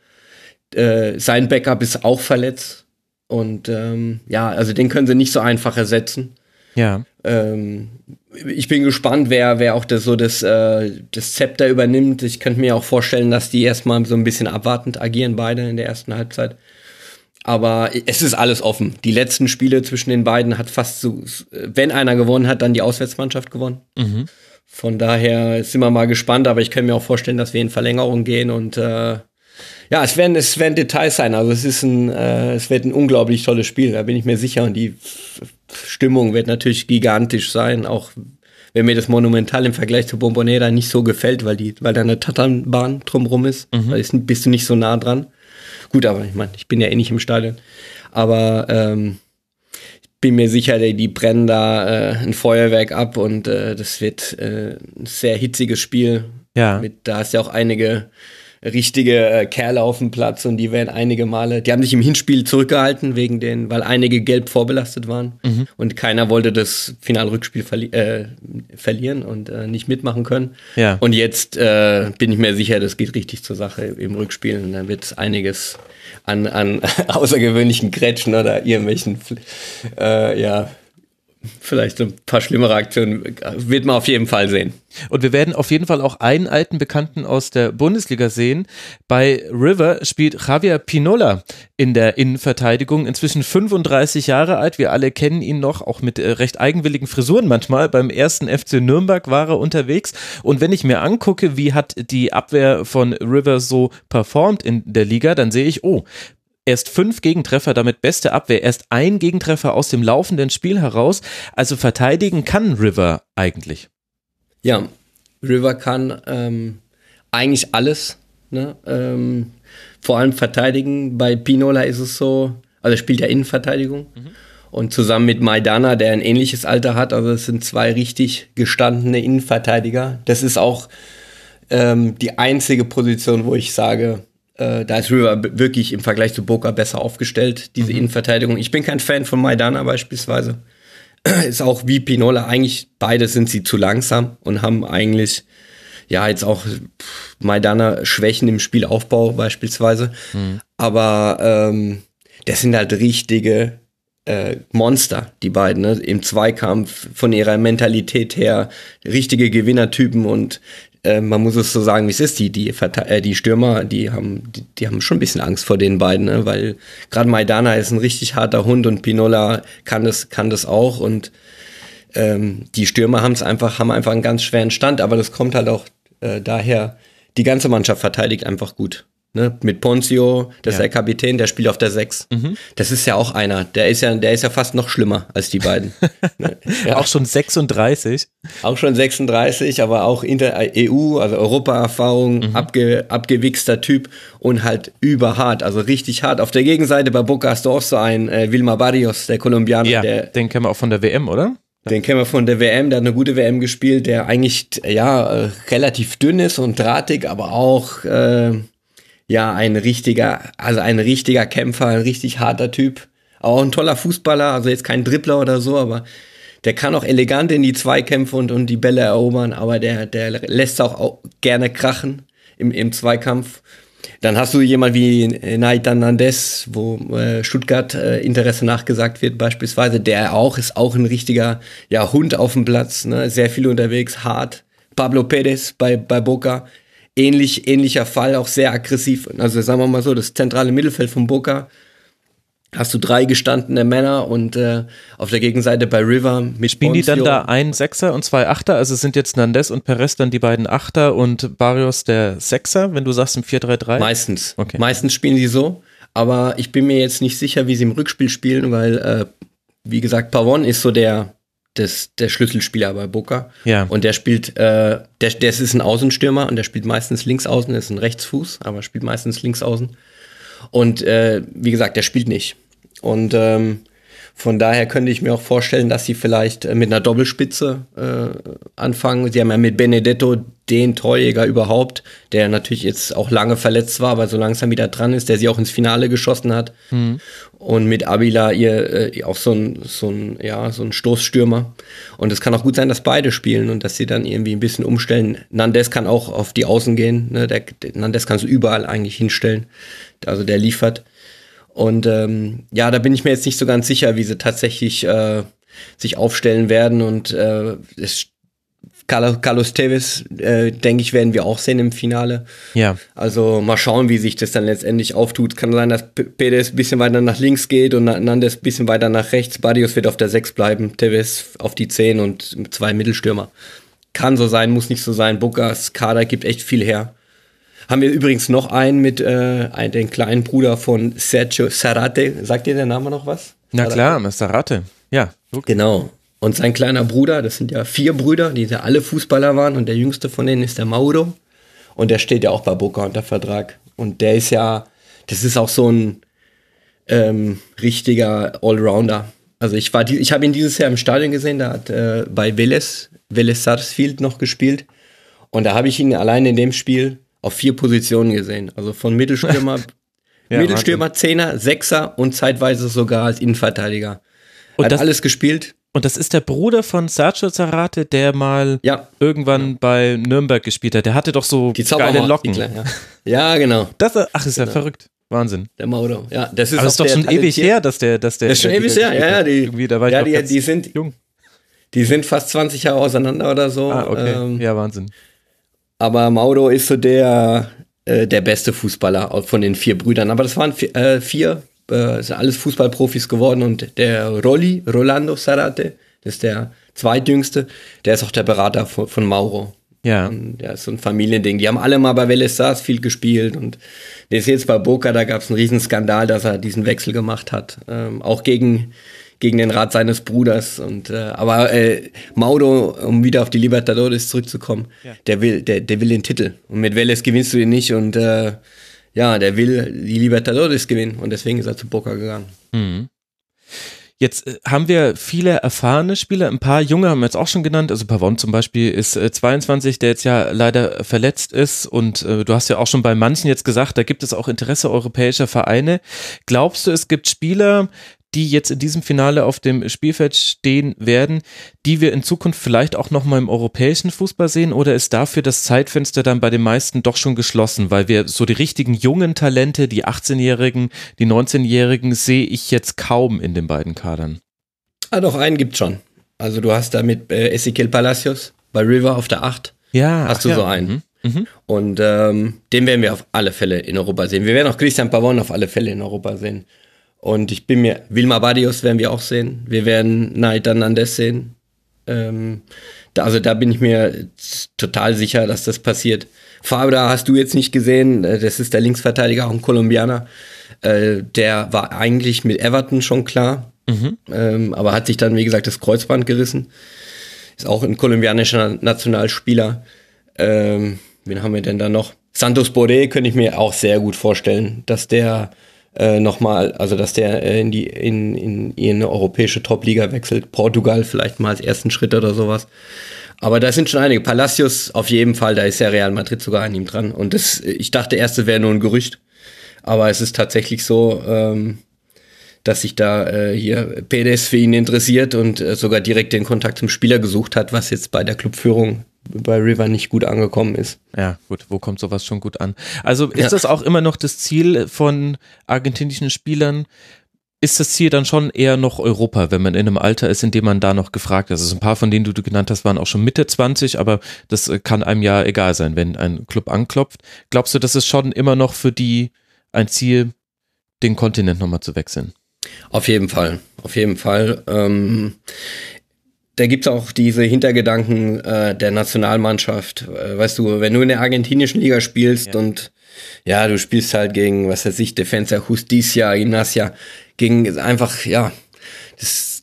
B: Äh, sein Backup ist auch verletzt. Und ähm, ja, also den können sie nicht so einfach ersetzen.
A: Ja.
B: Ähm, ich bin gespannt, wer, wer auch das, so das, äh, das Zepter übernimmt. Ich könnte mir auch vorstellen, dass die erstmal so ein bisschen abwartend agieren, beide in der ersten Halbzeit. Aber es ist alles offen. Die letzten Spiele zwischen den beiden hat fast so, wenn einer gewonnen hat, dann die Auswärtsmannschaft gewonnen. Mhm. Von daher sind wir mal gespannt, aber ich kann mir auch vorstellen, dass wir in Verlängerung gehen und äh, ja, es werden, es werden Details sein. Also es ist ein, äh, es wird ein unglaublich tolles Spiel, da bin ich mir sicher. Und die Stimmung wird natürlich gigantisch sein, auch wenn mir das Monumental im Vergleich zu Bombonera nicht so gefällt, weil die, weil da eine Tatanbahn drumrum ist, mhm. weil ist, bist du nicht so nah dran. Gut, aber ich meine, ich bin ja eh nicht im Stadion. Aber ähm, bin mir sicher, die, die brennen da äh, ein Feuerwerk ab und äh, das wird äh, ein sehr hitziges Spiel. Ja. Mit, da ist ja auch einige richtige äh, Kerle auf dem Platz und die werden einige Male, die haben sich im Hinspiel zurückgehalten, wegen den, weil einige gelb vorbelastet waren mhm. und keiner wollte das Finalrückspiel verli äh, verlieren und äh, nicht mitmachen können. Ja. Und jetzt bin ich mir sicher, das geht richtig zur Sache im Rückspiel und dann wird einiges an, an außergewöhnlichen Grätschen oder irgendwelchen äh, ja, vielleicht ein paar schlimmere Aktionen wird man auf jeden Fall sehen.
A: Und wir werden auf jeden Fall auch einen alten Bekannten aus der Bundesliga sehen. Bei River spielt Javier Pinola in der Innenverteidigung, inzwischen 35 Jahre alt. Wir alle kennen ihn noch, auch mit äh, recht eigenwilligen Frisuren manchmal. Beim ersten FC Nürnberg war er unterwegs. Und wenn ich mir angucke, wie hat die Abwehr von River so performt in der Liga, dann sehe ich, oh, Erst fünf Gegentreffer, damit beste Abwehr. Erst ein Gegentreffer aus dem laufenden Spiel heraus. Also verteidigen kann River eigentlich.
B: Ja, River kann ähm, eigentlich alles. Ne? Ähm, vor allem verteidigen. Bei Pinola ist es so, also er spielt ja Innenverteidigung. Mhm. Und zusammen mit Maidana, der ein ähnliches Alter hat, also es sind zwei richtig gestandene Innenverteidiger. Das ist auch ähm, die einzige Position, wo ich sage, äh, da ist River wirklich im Vergleich zu Boca besser aufgestellt, diese mhm. Innenverteidigung. Ich bin kein Fan von Maidana beispielsweise. ist auch wie Pinola, eigentlich beide sind sie zu langsam und haben eigentlich ja jetzt auch Maidana Schwächen im Spielaufbau beispielsweise. Mhm. Aber ähm, das sind halt richtige äh, Monster, die beiden, ne? im Zweikampf, von ihrer Mentalität her, richtige Gewinnertypen und äh, man muss es so sagen, wie es ist. Die, die, äh, die Stürmer, die haben, die, die, haben schon ein bisschen Angst vor den beiden, ne? weil gerade Maidana ist ein richtig harter Hund und Pinola kann das, kann das auch. Und ähm, die Stürmer haben es einfach, haben einfach einen ganz schweren Stand, aber das kommt halt auch äh, daher, die ganze Mannschaft verteidigt einfach gut. Ne, mit Ponzio, das ja. ist der Kapitän, der spielt auf der 6. Mhm. Das ist ja auch einer, der ist ja, der ist ja fast noch schlimmer als die beiden.
A: Ja. Auch schon 36.
B: Auch schon 36, aber auch Inter EU, also Europa-Erfahrung, mhm. abge, abgewichster Typ und halt überhart, also richtig hart. Auf der Gegenseite bei Boca hast du auch so einen äh, Vilma Barrios, der Kolumbianer. Ja, der,
A: den kennen wir auch von der WM, oder?
B: Den kennen wir von der WM, der hat eine gute WM gespielt, der eigentlich ja äh, relativ dünn ist und drahtig, aber auch äh, ja ein richtiger, also ein richtiger Kämpfer, ein richtig harter Typ. Auch ein toller Fußballer, also jetzt kein Dribbler oder so, aber der kann auch elegant in die Zweikämpfe und, und die Bälle erobern, aber der, der lässt auch, auch gerne krachen im, im Zweikampf. Dann hast du jemand wie Naitan Nandes, wo äh, Stuttgart äh, Interesse nachgesagt wird, beispielsweise, der auch ist auch ein richtiger ja, Hund auf dem Platz, ne? sehr viel unterwegs, hart. Pablo Perez bei, bei Boca, ähnlich, ähnlicher Fall, auch sehr aggressiv. Also sagen wir mal so, das zentrale Mittelfeld von Boca hast du drei gestandene Männer und äh, auf der Gegenseite bei River
A: mit Spielen Ponzio. die dann da ein Sechser und zwei Achter? Also sind jetzt Nandes und Perez dann die beiden Achter und Barrios der Sechser, wenn du sagst im 4-3-3?
B: Meistens. Okay. Meistens spielen die so, aber ich bin mir jetzt nicht sicher, wie sie im Rückspiel spielen, weil, äh, wie gesagt, Pavon ist so der des, der Schlüsselspieler bei Boca. Ja. Und der spielt, äh, der, der ist ein Außenstürmer und der spielt meistens links außen, ist ein Rechtsfuß, aber spielt meistens links außen. Und äh, wie gesagt, der spielt nicht. Und ähm, von daher könnte ich mir auch vorstellen, dass sie vielleicht äh, mit einer Doppelspitze äh, anfangen. Sie haben ja mit Benedetto den Torjäger überhaupt, der natürlich jetzt auch lange verletzt war, aber so langsam wieder dran ist, der sie auch ins Finale geschossen hat. Mhm. Und mit Abila ihr äh, auch so ein, so ein, ja, so ein Stoßstürmer. Und es kann auch gut sein, dass beide spielen und dass sie dann irgendwie ein bisschen umstellen. Nandes kann auch auf die Außen gehen. Ne? Der, Nandes kannst du überall eigentlich hinstellen. Also der liefert. Und ähm, ja, da bin ich mir jetzt nicht so ganz sicher, wie sie tatsächlich äh, sich aufstellen werden. Und äh, es, Carlos Tevez, äh, denke ich, werden wir auch sehen im Finale. Ja. Also mal schauen, wie sich das dann letztendlich auftut. Kann sein, dass Perez ein bisschen weiter nach links geht und Nandes ein bisschen weiter nach rechts. Barrios wird auf der 6 bleiben, Tevez auf die 10 und zwei Mittelstürmer. Kann so sein, muss nicht so sein. Bukas Kader gibt echt viel her. Haben wir übrigens noch einen mit äh, den kleinen Bruder von Sergio Sarate. Sagt dir der Name noch was?
A: Na klar, Sarate. Ja.
B: Okay. Genau. Und sein kleiner Bruder, das sind ja vier Brüder, die ja alle Fußballer waren und der jüngste von denen ist der Mauro. Und der steht ja auch bei Boca unter Vertrag. Und der ist ja, das ist auch so ein ähm, richtiger Allrounder. Also ich war, ich habe ihn dieses Jahr im Stadion gesehen, da hat äh, bei Vélez, Vélez Sarsfield noch gespielt. Und da habe ich ihn allein in dem Spiel auf vier Positionen gesehen. Also von Mittelstürmer, ja, Mittelstürmer, Zehner, Sechser und zeitweise sogar als Innenverteidiger. Und hat das, alles gespielt.
A: Und das ist der Bruder von Sergio Zarate, der mal ja. irgendwann ja. bei Nürnberg gespielt hat. Der hatte doch so
B: die geile Locken. Ja. ja. genau.
A: Das, ach, ist genau. ja verrückt. Wahnsinn.
B: Der Mauro. Ja,
A: das ist, Aber ist doch schon ewig her, dass der, dass der.
B: Das ist schon ewig her, ja, ja. Die, da war ja, die, die sind jung. Die sind fast 20 Jahre auseinander oder so.
A: Ah, okay. Ähm, ja, Wahnsinn.
B: Aber Mauro ist so der, äh, der beste Fußballer von den vier Brüdern. Aber das waren vier, äh, vier äh, sind alles Fußballprofis geworden und der Rolli, Rolando Sarate, das ist der zweitjüngste, der ist auch der Berater von, von Mauro.
A: Ja.
B: Und der ist so ein Familiending. Die haben alle mal bei Vélez viel gespielt und der ist jetzt bei Boca, da gab es einen Riesenskandal, dass er diesen Wechsel gemacht hat. Ähm, auch gegen, gegen den Rat seines Bruders. Und, äh, aber äh, Mauro, um wieder auf die Libertadores zurückzukommen, ja. der will, der, der will den Titel. Und mit Vélez gewinnst du ihn nicht und äh, ja, der will die Libertadores gewinnen und deswegen ist er zu Boca gegangen.
A: Mhm. Jetzt äh, haben wir viele erfahrene Spieler, ein paar junge haben wir jetzt auch schon genannt, also Pavon zum Beispiel ist äh, 22, der jetzt ja leider verletzt ist und äh, du hast ja auch schon bei manchen jetzt gesagt, da gibt es auch Interesse europäischer Vereine. Glaubst du, es gibt Spieler, die jetzt in diesem Finale auf dem Spielfeld stehen werden, die wir in Zukunft vielleicht auch nochmal im europäischen Fußball sehen? Oder ist dafür das Zeitfenster dann bei den meisten doch schon geschlossen? Weil wir so die richtigen jungen Talente, die 18-Jährigen, die 19-Jährigen, sehe ich jetzt kaum in den beiden Kadern.
B: Ah, doch, einen gibt's schon. Also du hast da mit äh, Ezequiel Palacios bei River auf der 8.
A: Ja.
B: Hast du ja. so einen. Mhm. Mhm. Und ähm, den werden wir auf alle Fälle in Europa sehen. Wir werden auch Christian Pavon auf alle Fälle in Europa sehen. Und ich bin mir, Wilma Badios werden wir auch sehen. Wir werden Naita Nandes sehen. Ähm, da, also da bin ich mir total sicher, dass das passiert. Fabra hast du jetzt nicht gesehen. Äh, das ist der Linksverteidiger, auch ein Kolumbianer. Äh, der war eigentlich mit Everton schon klar. Mhm. Ähm, aber hat sich dann, wie gesagt, das Kreuzband gerissen. Ist auch ein kolumbianischer Nationalspieler. Ähm, wen haben wir denn da noch? Santos Boré könnte ich mir auch sehr gut vorstellen, dass der äh, nochmal, also dass der äh, in die in, in, in eine europäische Top-Liga wechselt. Portugal vielleicht mal als ersten Schritt oder sowas. Aber da sind schon einige. Palacios auf jeden Fall, da ist ja Real Madrid sogar an ihm dran. Und das, ich dachte erst, es wäre nur ein Gerücht. Aber es ist tatsächlich so, ähm, dass sich da äh, hier Perez für ihn interessiert und äh, sogar direkt den Kontakt zum Spieler gesucht hat, was jetzt bei der Clubführung bei River nicht gut angekommen ist.
A: Ja, gut, wo kommt sowas schon gut an? Also ist ja. das auch immer noch das Ziel von argentinischen Spielern? Ist das Ziel dann schon eher noch Europa, wenn man in einem Alter ist, in dem man da noch gefragt ist? Also ein paar von denen, die du genannt hast, waren auch schon Mitte 20, aber das äh, kann einem ja egal sein, wenn ein Club anklopft. Glaubst du, das ist schon immer noch für die ein Ziel, den Kontinent nochmal zu wechseln?
B: Auf jeden Fall, auf jeden Fall. Ähm, da gibt's auch diese Hintergedanken äh, der Nationalmannschaft. Äh, weißt du, wenn du in der argentinischen Liga spielst ja. und ja, du spielst halt gegen, was weiß ich, Defensa Justicia, Gimnasia, gegen einfach, ja, das,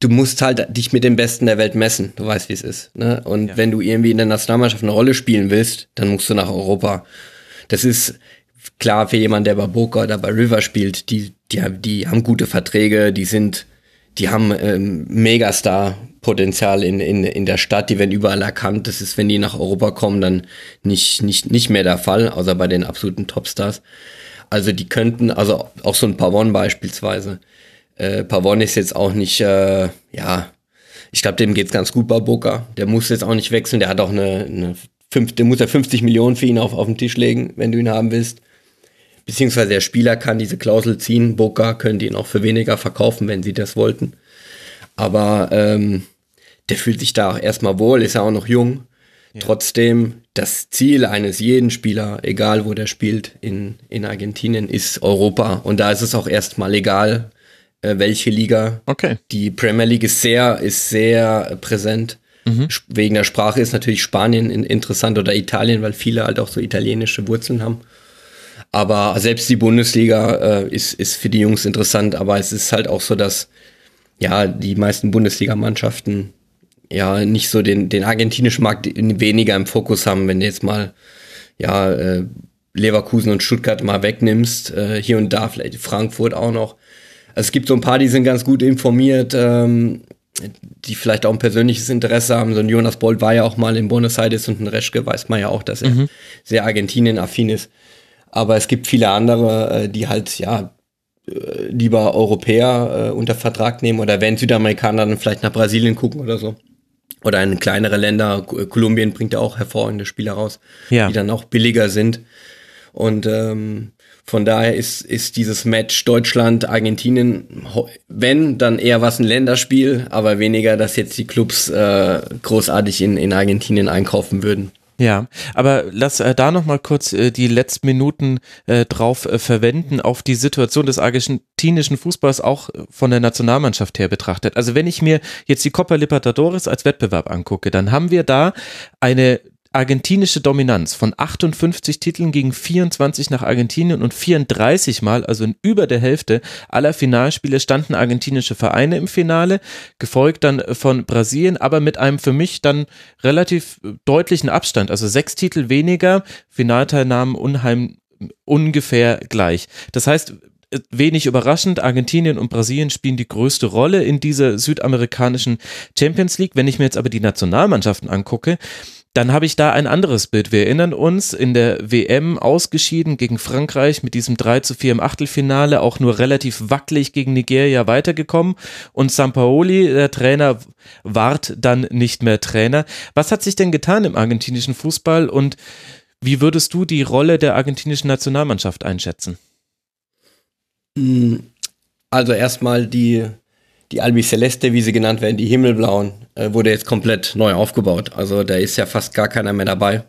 B: du musst halt dich mit dem Besten der Welt messen. Du weißt, wie es ist. Ne? Und ja. wenn du irgendwie in der Nationalmannschaft eine Rolle spielen willst, dann musst du nach Europa. Das ist klar für jemanden, der bei Boca oder bei River spielt, die, die, die haben gute Verträge, die sind, die haben ähm, Megastar Potenzial in, in, in der Stadt, die werden überall erkannt. Das ist, wenn die nach Europa kommen, dann nicht, nicht, nicht mehr der Fall, außer bei den absoluten Topstars. Also die könnten, also auch so ein Pavon beispielsweise. Äh, Pavon ist jetzt auch nicht, äh, ja, ich glaube, dem geht's ganz gut bei Boca. Der muss jetzt auch nicht wechseln, der hat auch eine, eine fünf, der muss ja 50 Millionen für ihn auf, auf den Tisch legen, wenn du ihn haben willst. Beziehungsweise der Spieler kann diese Klausel ziehen. Boca können die ihn auch für weniger verkaufen, wenn sie das wollten. Aber ähm, der fühlt sich da auch erstmal wohl, ist ja auch noch jung. Ja. Trotzdem, das Ziel eines jeden Spieler, egal wo der spielt in, in Argentinien, ist Europa. Und da ist es auch erstmal egal, äh, welche Liga.
A: Okay.
B: Die Premier League ist sehr, ist sehr präsent. Mhm. Wegen der Sprache ist natürlich Spanien interessant oder Italien, weil viele halt auch so italienische Wurzeln haben. Aber selbst die Bundesliga äh, ist, ist für die Jungs interessant, aber es ist halt auch so, dass ja, die meisten Bundesligamannschaften ja nicht so den, den argentinischen Markt weniger im Fokus haben, wenn du jetzt mal ja äh, Leverkusen und Stuttgart mal wegnimmst, äh, hier und da vielleicht Frankfurt auch noch. Also es gibt so ein paar, die sind ganz gut informiert, ähm, die vielleicht auch ein persönliches Interesse haben. So ein Jonas Bolt war ja auch mal in Buenos Aires und ein Reschke weiß man ja auch, dass er mhm. sehr Argentinien-affin ist. Aber es gibt viele andere, äh, die halt, ja, äh, lieber Europäer äh, unter Vertrag nehmen oder wenn Südamerikaner dann vielleicht nach Brasilien gucken oder so. Oder in kleinere Länder, Kolumbien bringt ja auch hervorragende Spieler raus, ja. die dann auch billiger sind. Und ähm, von daher ist, ist dieses Match Deutschland, Argentinien, wenn, dann eher was ein Länderspiel, aber weniger, dass jetzt die Clubs äh, großartig in, in Argentinien einkaufen würden.
A: Ja, aber lass äh, da noch mal kurz äh, die letzten Minuten äh, drauf äh, verwenden auf die Situation des argentinischen Fußballs auch von der Nationalmannschaft her betrachtet. Also wenn ich mir jetzt die Copa Libertadores als Wettbewerb angucke, dann haben wir da eine argentinische Dominanz von 58 Titeln gegen 24 nach Argentinien und 34 Mal, also in über der Hälfte aller Finalspiele standen argentinische Vereine im Finale, gefolgt dann von Brasilien, aber mit einem für mich dann relativ deutlichen Abstand, also sechs Titel weniger, Finalteilnahmen unheim ungefähr gleich. Das heißt, wenig überraschend, Argentinien und Brasilien spielen die größte Rolle in dieser südamerikanischen Champions League. Wenn ich mir jetzt aber die Nationalmannschaften angucke, dann habe ich da ein anderes Bild. Wir erinnern uns, in der WM ausgeschieden gegen Frankreich mit diesem 3 zu 4 im Achtelfinale, auch nur relativ wackelig gegen Nigeria weitergekommen. Und Sampaoli, der Trainer, ward dann nicht mehr Trainer. Was hat sich denn getan im argentinischen Fußball und wie würdest du die Rolle der argentinischen Nationalmannschaft einschätzen?
B: Also erstmal die die Albi Celeste, wie sie genannt werden, die Himmelblauen, äh, wurde jetzt komplett neu aufgebaut. Also da ist ja fast gar keiner mehr dabei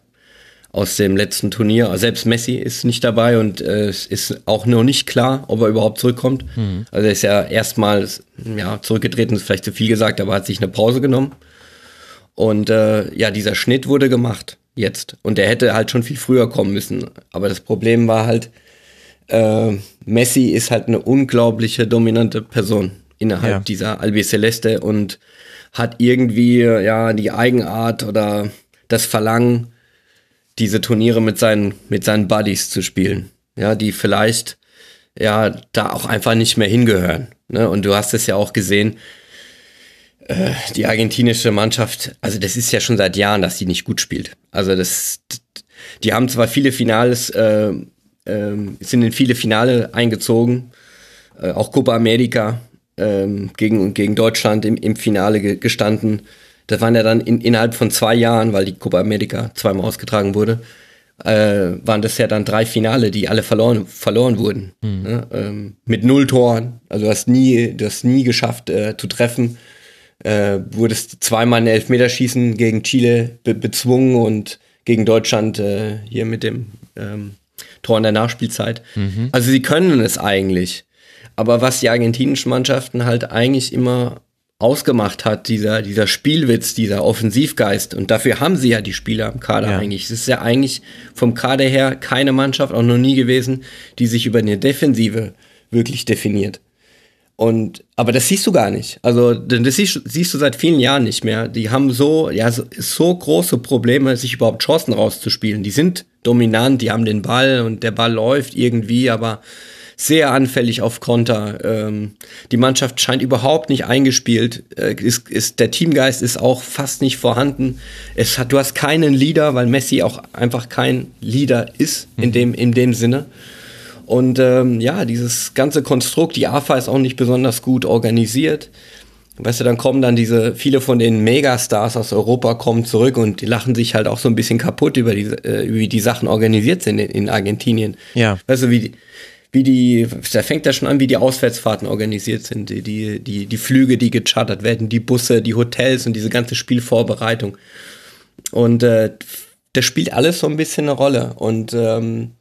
B: aus dem letzten Turnier. Also selbst Messi ist nicht dabei und äh, es ist auch noch nicht klar, ob er überhaupt zurückkommt. Mhm. Also er ist ja erstmal ja, zurückgetreten, ist vielleicht zu viel gesagt, aber hat sich eine Pause genommen. Und äh, ja, dieser Schnitt wurde gemacht jetzt. Und der hätte halt schon viel früher kommen müssen. Aber das Problem war halt, äh, Messi ist halt eine unglaubliche dominante Person innerhalb ja. dieser Albi Celeste und hat irgendwie ja die Eigenart oder das Verlangen, diese Turniere mit seinen, mit seinen Buddies zu spielen. Ja, die vielleicht ja da auch einfach nicht mehr hingehören. Ne? Und du hast es ja auch gesehen, äh, die argentinische Mannschaft, also das ist ja schon seit Jahren, dass die nicht gut spielt. Also das, die haben zwar viele Finales, äh, äh, sind in viele Finale eingezogen, äh, auch Copa America, ähm, gegen, gegen Deutschland im, im Finale ge gestanden. Das waren ja dann in, innerhalb von zwei Jahren, weil die Copa America zweimal ausgetragen wurde, äh, waren das ja dann drei Finale, die alle verloren, verloren wurden. Mhm. Ne? Ähm, mit null Toren. Also du hast nie, du hast nie geschafft äh, zu treffen. Äh, wurdest zweimal in Elfmeterschießen gegen Chile be bezwungen und gegen Deutschland äh, hier mit dem ähm, Tor in der Nachspielzeit. Mhm. Also sie können es eigentlich. Aber was die argentinischen Mannschaften halt eigentlich immer ausgemacht hat, dieser, dieser Spielwitz, dieser Offensivgeist. Und dafür haben sie ja die Spieler im Kader ja. eigentlich. Es ist ja eigentlich vom Kader her keine Mannschaft, auch noch nie gewesen, die sich über eine Defensive wirklich definiert. Und, aber das siehst du gar nicht. Also, das siehst, siehst du seit vielen Jahren nicht mehr. Die haben so, ja, so, so große Probleme, sich überhaupt Chancen rauszuspielen. Die sind dominant, die haben den Ball und der Ball läuft irgendwie, aber sehr anfällig auf Konter. Ähm, die Mannschaft scheint überhaupt nicht eingespielt. Äh, ist, ist, der Teamgeist ist auch fast nicht vorhanden. Es hat, du hast keinen Leader, weil Messi auch einfach kein Leader ist in mhm. dem, in dem Sinne. Und ähm, ja, dieses ganze Konstrukt, die AFA ist auch nicht besonders gut organisiert. Weißt du, dann kommen dann diese, viele von den Megastars aus Europa kommen zurück und die lachen sich halt auch so ein bisschen kaputt über die, äh, wie die Sachen organisiert sind in, in Argentinien. Ja. Weißt du, wie, wie die, da fängt ja schon an, wie die Auswärtsfahrten organisiert sind, die, die, die, Flüge, die gechartert werden, die Busse, die Hotels und diese ganze Spielvorbereitung. Und äh, das spielt alles so ein bisschen eine Rolle. Und ähm,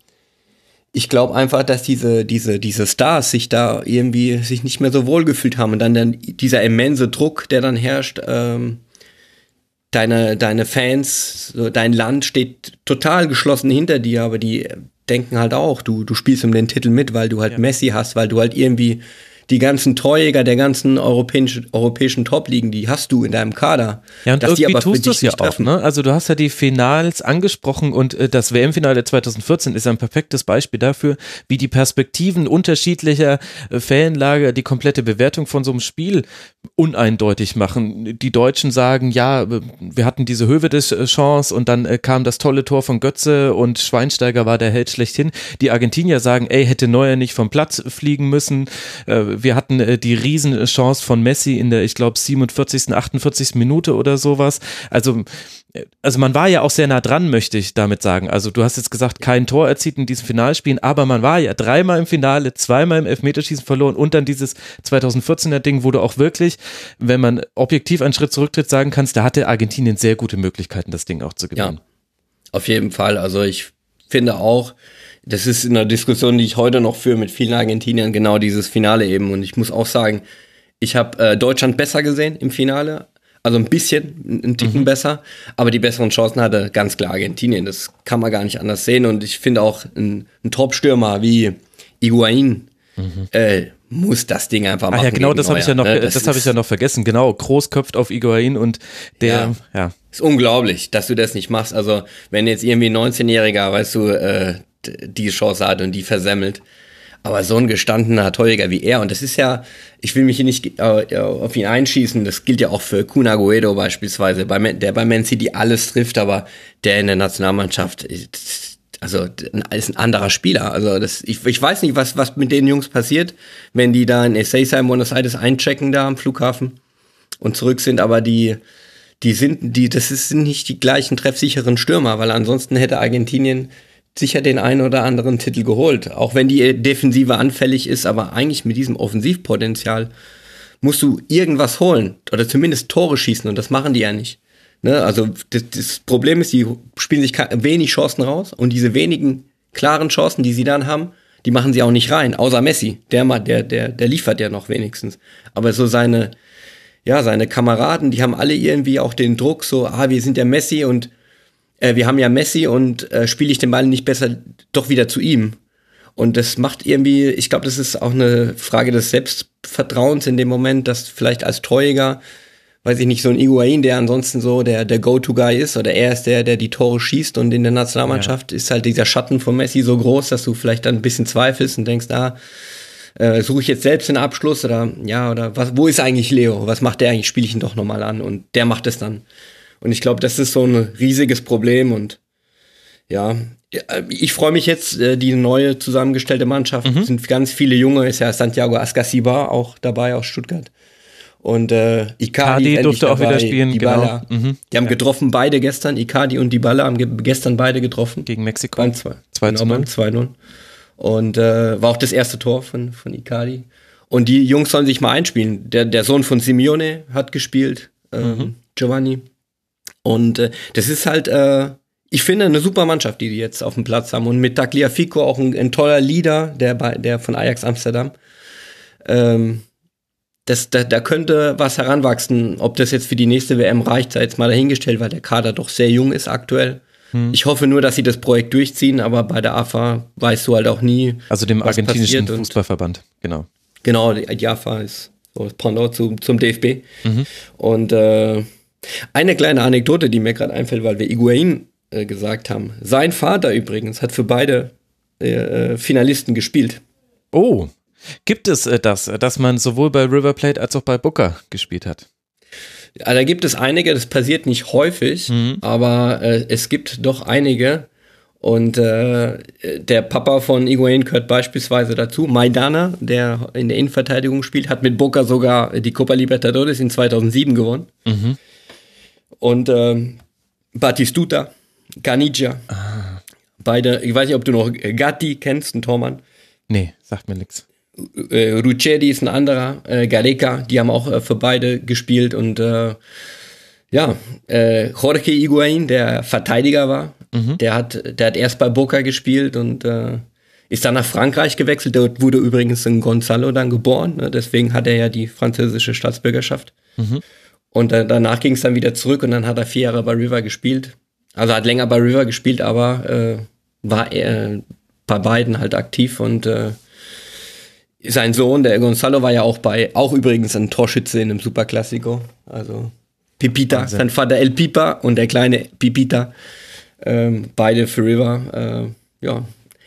B: ich glaube einfach, dass diese, diese, diese Stars sich da irgendwie sich nicht mehr so wohl gefühlt haben. Und dann, dann dieser immense Druck, der dann herrscht, ähm, deine, deine Fans, so dein Land steht total geschlossen hinter dir, aber die denken halt auch, du, du spielst um den Titel mit, weil du halt ja. Messi hast, weil du halt irgendwie die ganzen Torjäger der ganzen europäischen, europäischen Top-Ligen, die hast du in deinem Kader.
A: Ja, und dass irgendwie die aber tust du es ja auch, ne? Also du hast ja die Finals angesprochen und äh, das WM-Finale 2014 ist ein perfektes Beispiel dafür, wie die Perspektiven unterschiedlicher äh, Fanlager die komplette Bewertung von so einem Spiel uneindeutig machen. Die Deutschen sagen, ja, wir hatten diese Höhe des äh, Chance und dann äh, kam das tolle Tor von Götze und Schweinsteiger war der Held schlechthin. Die Argentinier sagen, ey, hätte Neuer nicht vom Platz fliegen müssen. Äh, wir hatten äh, die Riesenchance von Messi in der, ich glaube, 47., 48. Minute oder sowas. Also also man war ja auch sehr nah dran, möchte ich damit sagen. Also du hast jetzt gesagt, kein Tor erzielt in diesen Finalspielen, aber man war ja dreimal im Finale, zweimal im Elfmeterschießen verloren und dann dieses 2014er Ding, wo du auch wirklich, wenn man objektiv einen Schritt zurücktritt, sagen kannst, da hatte Argentinien sehr gute Möglichkeiten, das Ding auch zu gewinnen.
B: Ja, auf jeden Fall. Also ich finde auch, das ist in der Diskussion, die ich heute noch führe mit vielen Argentiniern, genau dieses Finale eben. Und ich muss auch sagen, ich habe äh, Deutschland besser gesehen im Finale, also ein bisschen, ein Ticken mhm. besser, aber die besseren Chancen hatte ganz klar Argentinien. Das kann man gar nicht anders sehen. Und ich finde auch ein, ein Top-Stürmer wie Iguain mhm. äh, muss das Ding einfach machen.
A: Ach ja, genau, das habe ich ja noch, ne? das, das habe ich ja noch vergessen. Genau, groß köpft auf Iguain und der, ja. ja.
B: Ist unglaublich, dass du das nicht machst. Also, wenn jetzt irgendwie ein 19-Jähriger, weißt du, äh, die Chance hat und die versemmelt. Aber so ein gestandener Torjäger wie er, und das ist ja, ich will mich hier nicht äh, auf ihn einschießen, das gilt ja auch für Kun Aguero beispielsweise, der bei Man City alles trifft, aber der in der Nationalmannschaft, also ist ein anderer Spieler. Also das, ich, ich weiß nicht, was, was mit den Jungs passiert, wenn die da in Ezeiza in Buenos Aires einchecken da am Flughafen und zurück sind, aber die, die sind, die, das sind nicht die gleichen treffsicheren Stürmer, weil ansonsten hätte Argentinien sicher den einen oder anderen Titel geholt. Auch wenn die Defensive anfällig ist, aber eigentlich mit diesem Offensivpotenzial musst du irgendwas holen oder zumindest Tore schießen und das machen die ja nicht. Ne? Also das, das Problem ist, die spielen sich wenig Chancen raus und diese wenigen klaren Chancen, die sie dann haben, die machen sie auch nicht rein, außer Messi. Der, der, der, der liefert ja noch wenigstens. Aber so seine, ja, seine Kameraden, die haben alle irgendwie auch den Druck, so, ah, wir sind der Messi und äh, wir haben ja Messi und äh, spiele ich den Ball nicht besser doch wieder zu ihm. Und das macht irgendwie, ich glaube, das ist auch eine Frage des Selbstvertrauens in dem Moment, dass vielleicht als Treuiger, weiß ich nicht, so ein Iguain, der ansonsten so der, der Go-To-Guy ist, oder er ist der, der die Tore schießt und in der Nationalmannschaft ja. ist halt dieser Schatten von Messi so groß, dass du vielleicht dann ein bisschen zweifelst und denkst, ah, äh, suche ich jetzt selbst den Abschluss oder ja, oder was, wo ist eigentlich Leo? Was macht der eigentlich? Spiele ich ihn doch nochmal an und der macht es dann. Und ich glaube, das ist so ein riesiges Problem und ja, ich freue mich jetzt, äh, die neue zusammengestellte Mannschaft. Mhm. sind ganz viele Junge, ist ja Santiago Ascasiba auch dabei aus Stuttgart. Und äh, Icardi
A: durfte dabei, auch wieder spielen.
B: Dybala. Genau. Mhm. Die haben ja. getroffen beide gestern. Icardi und Dybala haben ge gestern beide getroffen.
A: Gegen Mexiko.
B: Beim 2 zu 0. 2-0. Und äh, war auch das erste Tor von, von Icardi. Und die Jungs sollen sich mal einspielen. Der, der Sohn von Simeone hat gespielt, äh, mhm. Giovanni. Und äh, das ist halt, äh, ich finde, eine super Mannschaft, die die jetzt auf dem Platz haben. Und mit Tagliafico auch ein, ein toller Leader, der, bei, der von Ajax Amsterdam. Ähm, das, da, da könnte was heranwachsen. Ob das jetzt für die nächste WM reicht, sei jetzt mal dahingestellt, weil der Kader doch sehr jung ist aktuell. Hm. Ich hoffe nur, dass sie das Projekt durchziehen, aber bei der AFA weißt du halt auch nie.
A: Also dem argentinischen Fußballverband, genau.
B: Genau, die, die AFA ist so das Pendant zu, zum DFB. Mhm. Und äh, eine kleine Anekdote, die mir gerade einfällt, weil wir Iguain äh, gesagt haben. Sein Vater übrigens hat für beide äh, äh Finalisten gespielt.
A: Oh, gibt es äh, das, dass man sowohl bei River Plate als auch bei Booker gespielt hat?
B: Ja, da gibt es einige, das passiert nicht häufig, mhm. aber äh, es gibt doch einige. Und äh, der Papa von Iguain gehört beispielsweise dazu. Maidana, der in der Innenverteidigung spielt, hat mit Boca sogar die Copa Libertadores in 2007 gewonnen. Mhm und ähm, Batistuta, Caniggia. Ah. Beide, ich weiß nicht, ob du noch Gatti kennst, ein Tormann.
A: Nee, sagt mir nichts.
B: Äh, Rucedi ist ein anderer, äh, Gareca, die haben auch äh, für beide gespielt und äh, ja, äh, Jorge Higuain, der Verteidiger war, mhm. der, hat, der hat erst bei Boca gespielt und äh, ist dann nach Frankreich gewechselt. Dort wurde übrigens in Gonzalo dann geboren, ne? deswegen hat er ja die französische Staatsbürgerschaft. Mhm. Und äh, danach ging es dann wieder zurück und dann hat er vier Jahre bei River gespielt. Also hat länger bei River gespielt, aber äh, war er bei beiden halt aktiv und äh, sein Sohn, der Gonzalo, war ja auch bei, auch übrigens ein Torschütze in einem Superklassiko. Also Pipita, Wahnsinn. sein Vater El Pipa und der kleine Pipita. Ähm, beide für River. Äh, ja,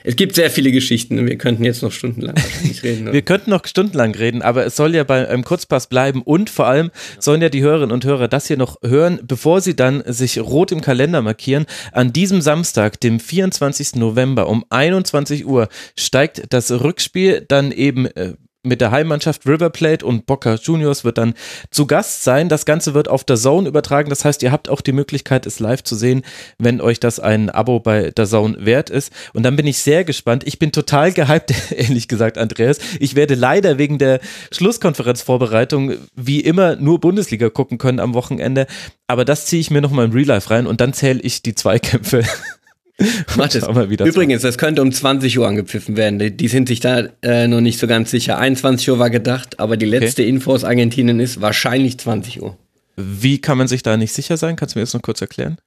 B: es gibt sehr viele Geschichten. Wir könnten jetzt noch stundenlang reden.
A: Ne? Wir könnten noch stundenlang reden, aber es soll ja bei einem Kurzpass bleiben und vor allem sollen ja die Hörerinnen und Hörer das hier noch hören, bevor sie dann sich rot im Kalender markieren. An diesem Samstag, dem 24. November um 21 Uhr steigt das Rückspiel dann eben äh, mit der Heimmannschaft River Plate und Boca Juniors wird dann zu Gast sein. Das Ganze wird auf der Zone übertragen. Das heißt, ihr habt auch die Möglichkeit, es live zu sehen, wenn euch das ein Abo bei der Zone wert ist. Und dann bin ich sehr gespannt. Ich bin total gehypt, ehrlich gesagt, Andreas. Ich werde leider wegen der Schlusskonferenzvorbereitung wie immer nur Bundesliga gucken können am Wochenende. Aber das ziehe ich mir nochmal im Real Life rein und dann zähle ich die Zweikämpfe.
B: Es. Übrigens, das könnte um 20 Uhr angepfiffen werden. Die, die sind sich da äh, noch nicht so ganz sicher. 21 Uhr war gedacht, aber die letzte okay. Info aus Argentinien ist wahrscheinlich 20 Uhr.
A: Wie kann man sich da nicht sicher sein? Kannst du mir das noch kurz erklären?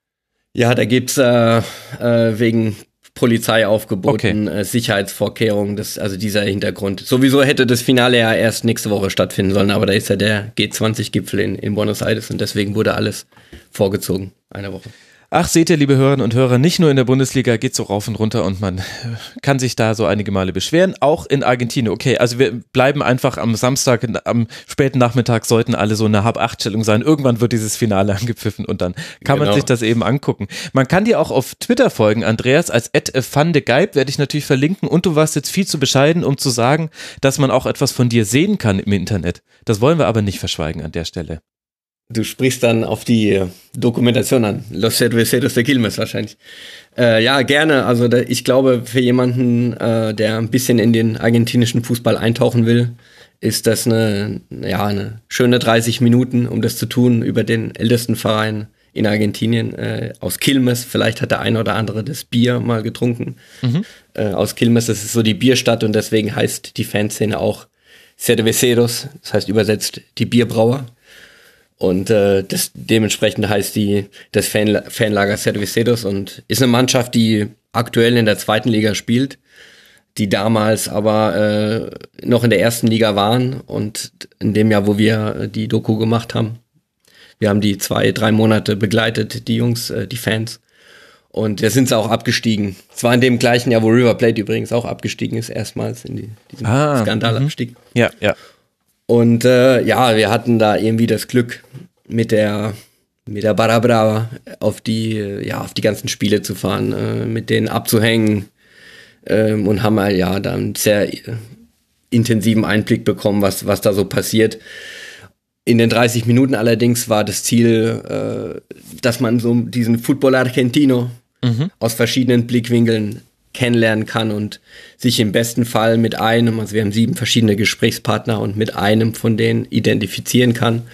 B: Ja, da gibt's äh, äh, wegen Polizeiaufgeboten, okay. äh, Sicherheitsvorkehrungen, das, also dieser Hintergrund. Sowieso hätte das Finale ja erst nächste Woche stattfinden sollen, aber da ist ja der G20-Gipfel in, in Buenos Aires und deswegen wurde alles vorgezogen, eine Woche.
A: Ach, seht ihr, liebe Hörerinnen und Hörer, nicht nur in der Bundesliga geht so rauf und runter und man kann sich da so einige Male beschweren, auch in Argentinien. Okay, also wir bleiben einfach am Samstag, am späten Nachmittag sollten alle so eine Hab-Acht-Stellung sein. Irgendwann wird dieses Finale angepfiffen und dann kann genau. man sich das eben angucken. Man kann dir auch auf Twitter folgen, Andreas, als @fandegeib werde ich natürlich verlinken und du warst jetzt viel zu bescheiden, um zu sagen, dass man auch etwas von dir sehen kann im Internet. Das wollen wir aber nicht verschweigen an der Stelle.
B: Du sprichst dann auf die Dokumentation an. Los Cerveceros de Quilmes wahrscheinlich. Äh, ja, gerne. Also da, ich glaube, für jemanden, äh, der ein bisschen in den argentinischen Fußball eintauchen will, ist das eine, ja, eine schöne 30 Minuten, um das zu tun, über den ältesten Verein in Argentinien, äh, aus Quilmes. Vielleicht hat der eine oder andere das Bier mal getrunken. Mhm. Äh, aus Quilmes, das ist so die Bierstadt und deswegen heißt die Fanszene auch Cerveceros, das heißt übersetzt die Bierbrauer. Und äh, das dementsprechend heißt die das Fan, Fanlager Cerveceros und ist eine Mannschaft, die aktuell in der zweiten Liga spielt, die damals aber äh, noch in der ersten Liga waren und in dem Jahr, wo wir die Doku gemacht haben, wir haben die zwei, drei Monate begleitet, die Jungs, äh, die Fans. Und da sind sie auch abgestiegen. Es war in dem gleichen Jahr, wo River Plate übrigens auch abgestiegen ist, erstmals in die, diesen ah, Skandalabstieg. Mhm.
A: Ja, ja.
B: Und äh, ja, wir hatten da irgendwie das Glück, mit der mit der Barabra auf die ja auf die ganzen Spiele zu fahren, äh, mit denen abzuhängen ähm, und haben halt ja dann sehr intensiven Einblick bekommen, was was da so passiert. In den 30 Minuten allerdings war das Ziel, äh, dass man so diesen Football Argentino mhm. aus verschiedenen Blickwinkeln kennenlernen kann und sich im besten Fall mit einem, also wir haben sieben verschiedene Gesprächspartner und mit einem von denen identifizieren kann.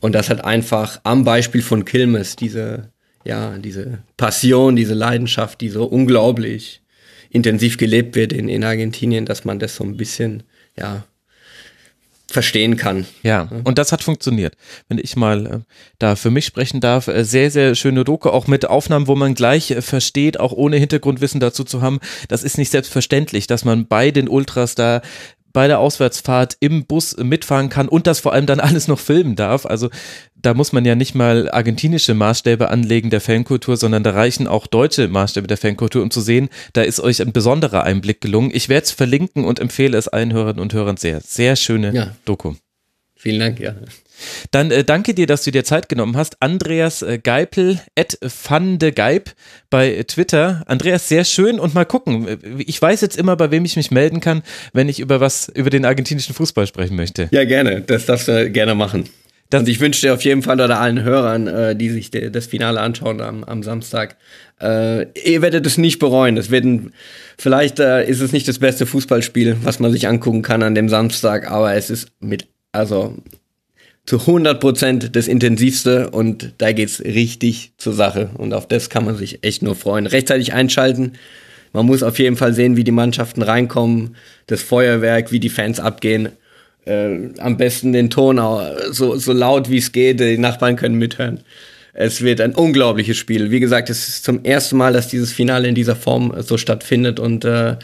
B: Und das hat einfach am Beispiel von Kilmes diese, ja, diese Passion, diese Leidenschaft, die so unglaublich intensiv gelebt wird in, in Argentinien, dass man das so ein bisschen, ja, verstehen kann.
A: Ja, und das hat funktioniert. Wenn ich mal äh, da für mich sprechen darf, äh, sehr, sehr schöne Doku, auch mit Aufnahmen, wo man gleich äh, versteht, auch ohne Hintergrundwissen dazu zu haben. Das ist nicht selbstverständlich, dass man bei den Ultras da bei der Auswärtsfahrt im Bus mitfahren kann und das vor allem dann alles noch filmen darf. Also da muss man ja nicht mal argentinische Maßstäbe anlegen der Fankultur, sondern da reichen auch deutsche Maßstäbe der Fankultur, um zu sehen, da ist euch ein besonderer Einblick gelungen. Ich werde es verlinken und empfehle es allen Hörerinnen und Hörern sehr. Sehr schöne ja. Doku.
B: Vielen Dank, ja.
A: Dann äh, danke dir, dass du dir Zeit genommen hast. Andreas äh, Geipel, at Geip bei Twitter. Andreas, sehr schön und mal gucken. Ich weiß jetzt immer, bei wem ich mich melden kann, wenn ich über was, über den argentinischen Fußball sprechen möchte.
B: Ja, gerne. Das darfst du gerne machen. Das ich wünsche dir auf jeden Fall oder allen Hörern, äh, die sich de, das Finale anschauen am, am Samstag, äh, ihr werdet es nicht bereuen. Es werden, vielleicht äh, ist es nicht das beste Fußballspiel, was man sich angucken kann an dem Samstag, aber es ist mit, also zu 100 Prozent das intensivste und da geht's richtig zur Sache und auf das kann man sich echt nur freuen. Rechtzeitig einschalten. Man muss auf jeden Fall sehen, wie die Mannschaften reinkommen, das Feuerwerk, wie die Fans abgehen. Äh, am besten den Ton so, so laut wie es geht, die Nachbarn können mithören. Es wird ein unglaubliches Spiel. Wie gesagt, es ist zum ersten Mal, dass dieses Finale in dieser Form so stattfindet und äh,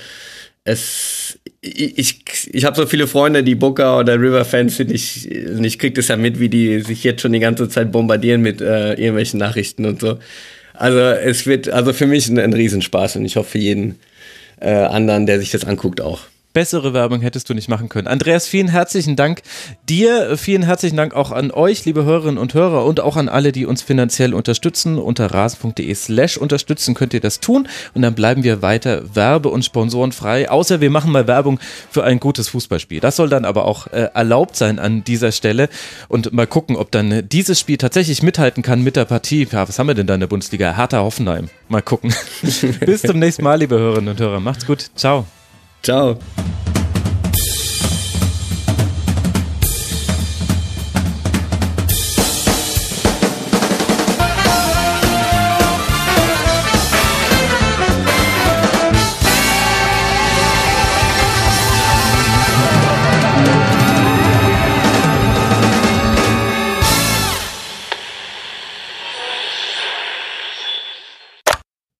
B: es, ich, ich habe so viele Freunde, die Booker oder River-Fans sind. Ich, ich krieg das ja mit, wie die sich jetzt schon die ganze Zeit bombardieren mit äh, irgendwelchen Nachrichten und so. Also es wird also für mich ein, ein Riesenspaß und ich hoffe für jeden äh, anderen, der sich das anguckt, auch.
A: Bessere Werbung hättest du nicht machen können. Andreas, vielen herzlichen Dank dir. Vielen herzlichen Dank auch an euch, liebe Hörerinnen und Hörer und auch an alle, die uns finanziell unterstützen. Unter rasen.de slash unterstützen könnt ihr das tun und dann bleiben wir weiter werbe- und sponsorenfrei. Außer wir machen mal Werbung für ein gutes Fußballspiel. Das soll dann aber auch äh, erlaubt sein an dieser Stelle und mal gucken, ob dann dieses Spiel tatsächlich mithalten kann mit der Partie. Ja, was haben wir denn da in der Bundesliga? Hertha Hoffenheim. Mal gucken. Bis zum nächsten Mal, liebe Hörerinnen und Hörer. Macht's gut. Ciao.
B: Ciao.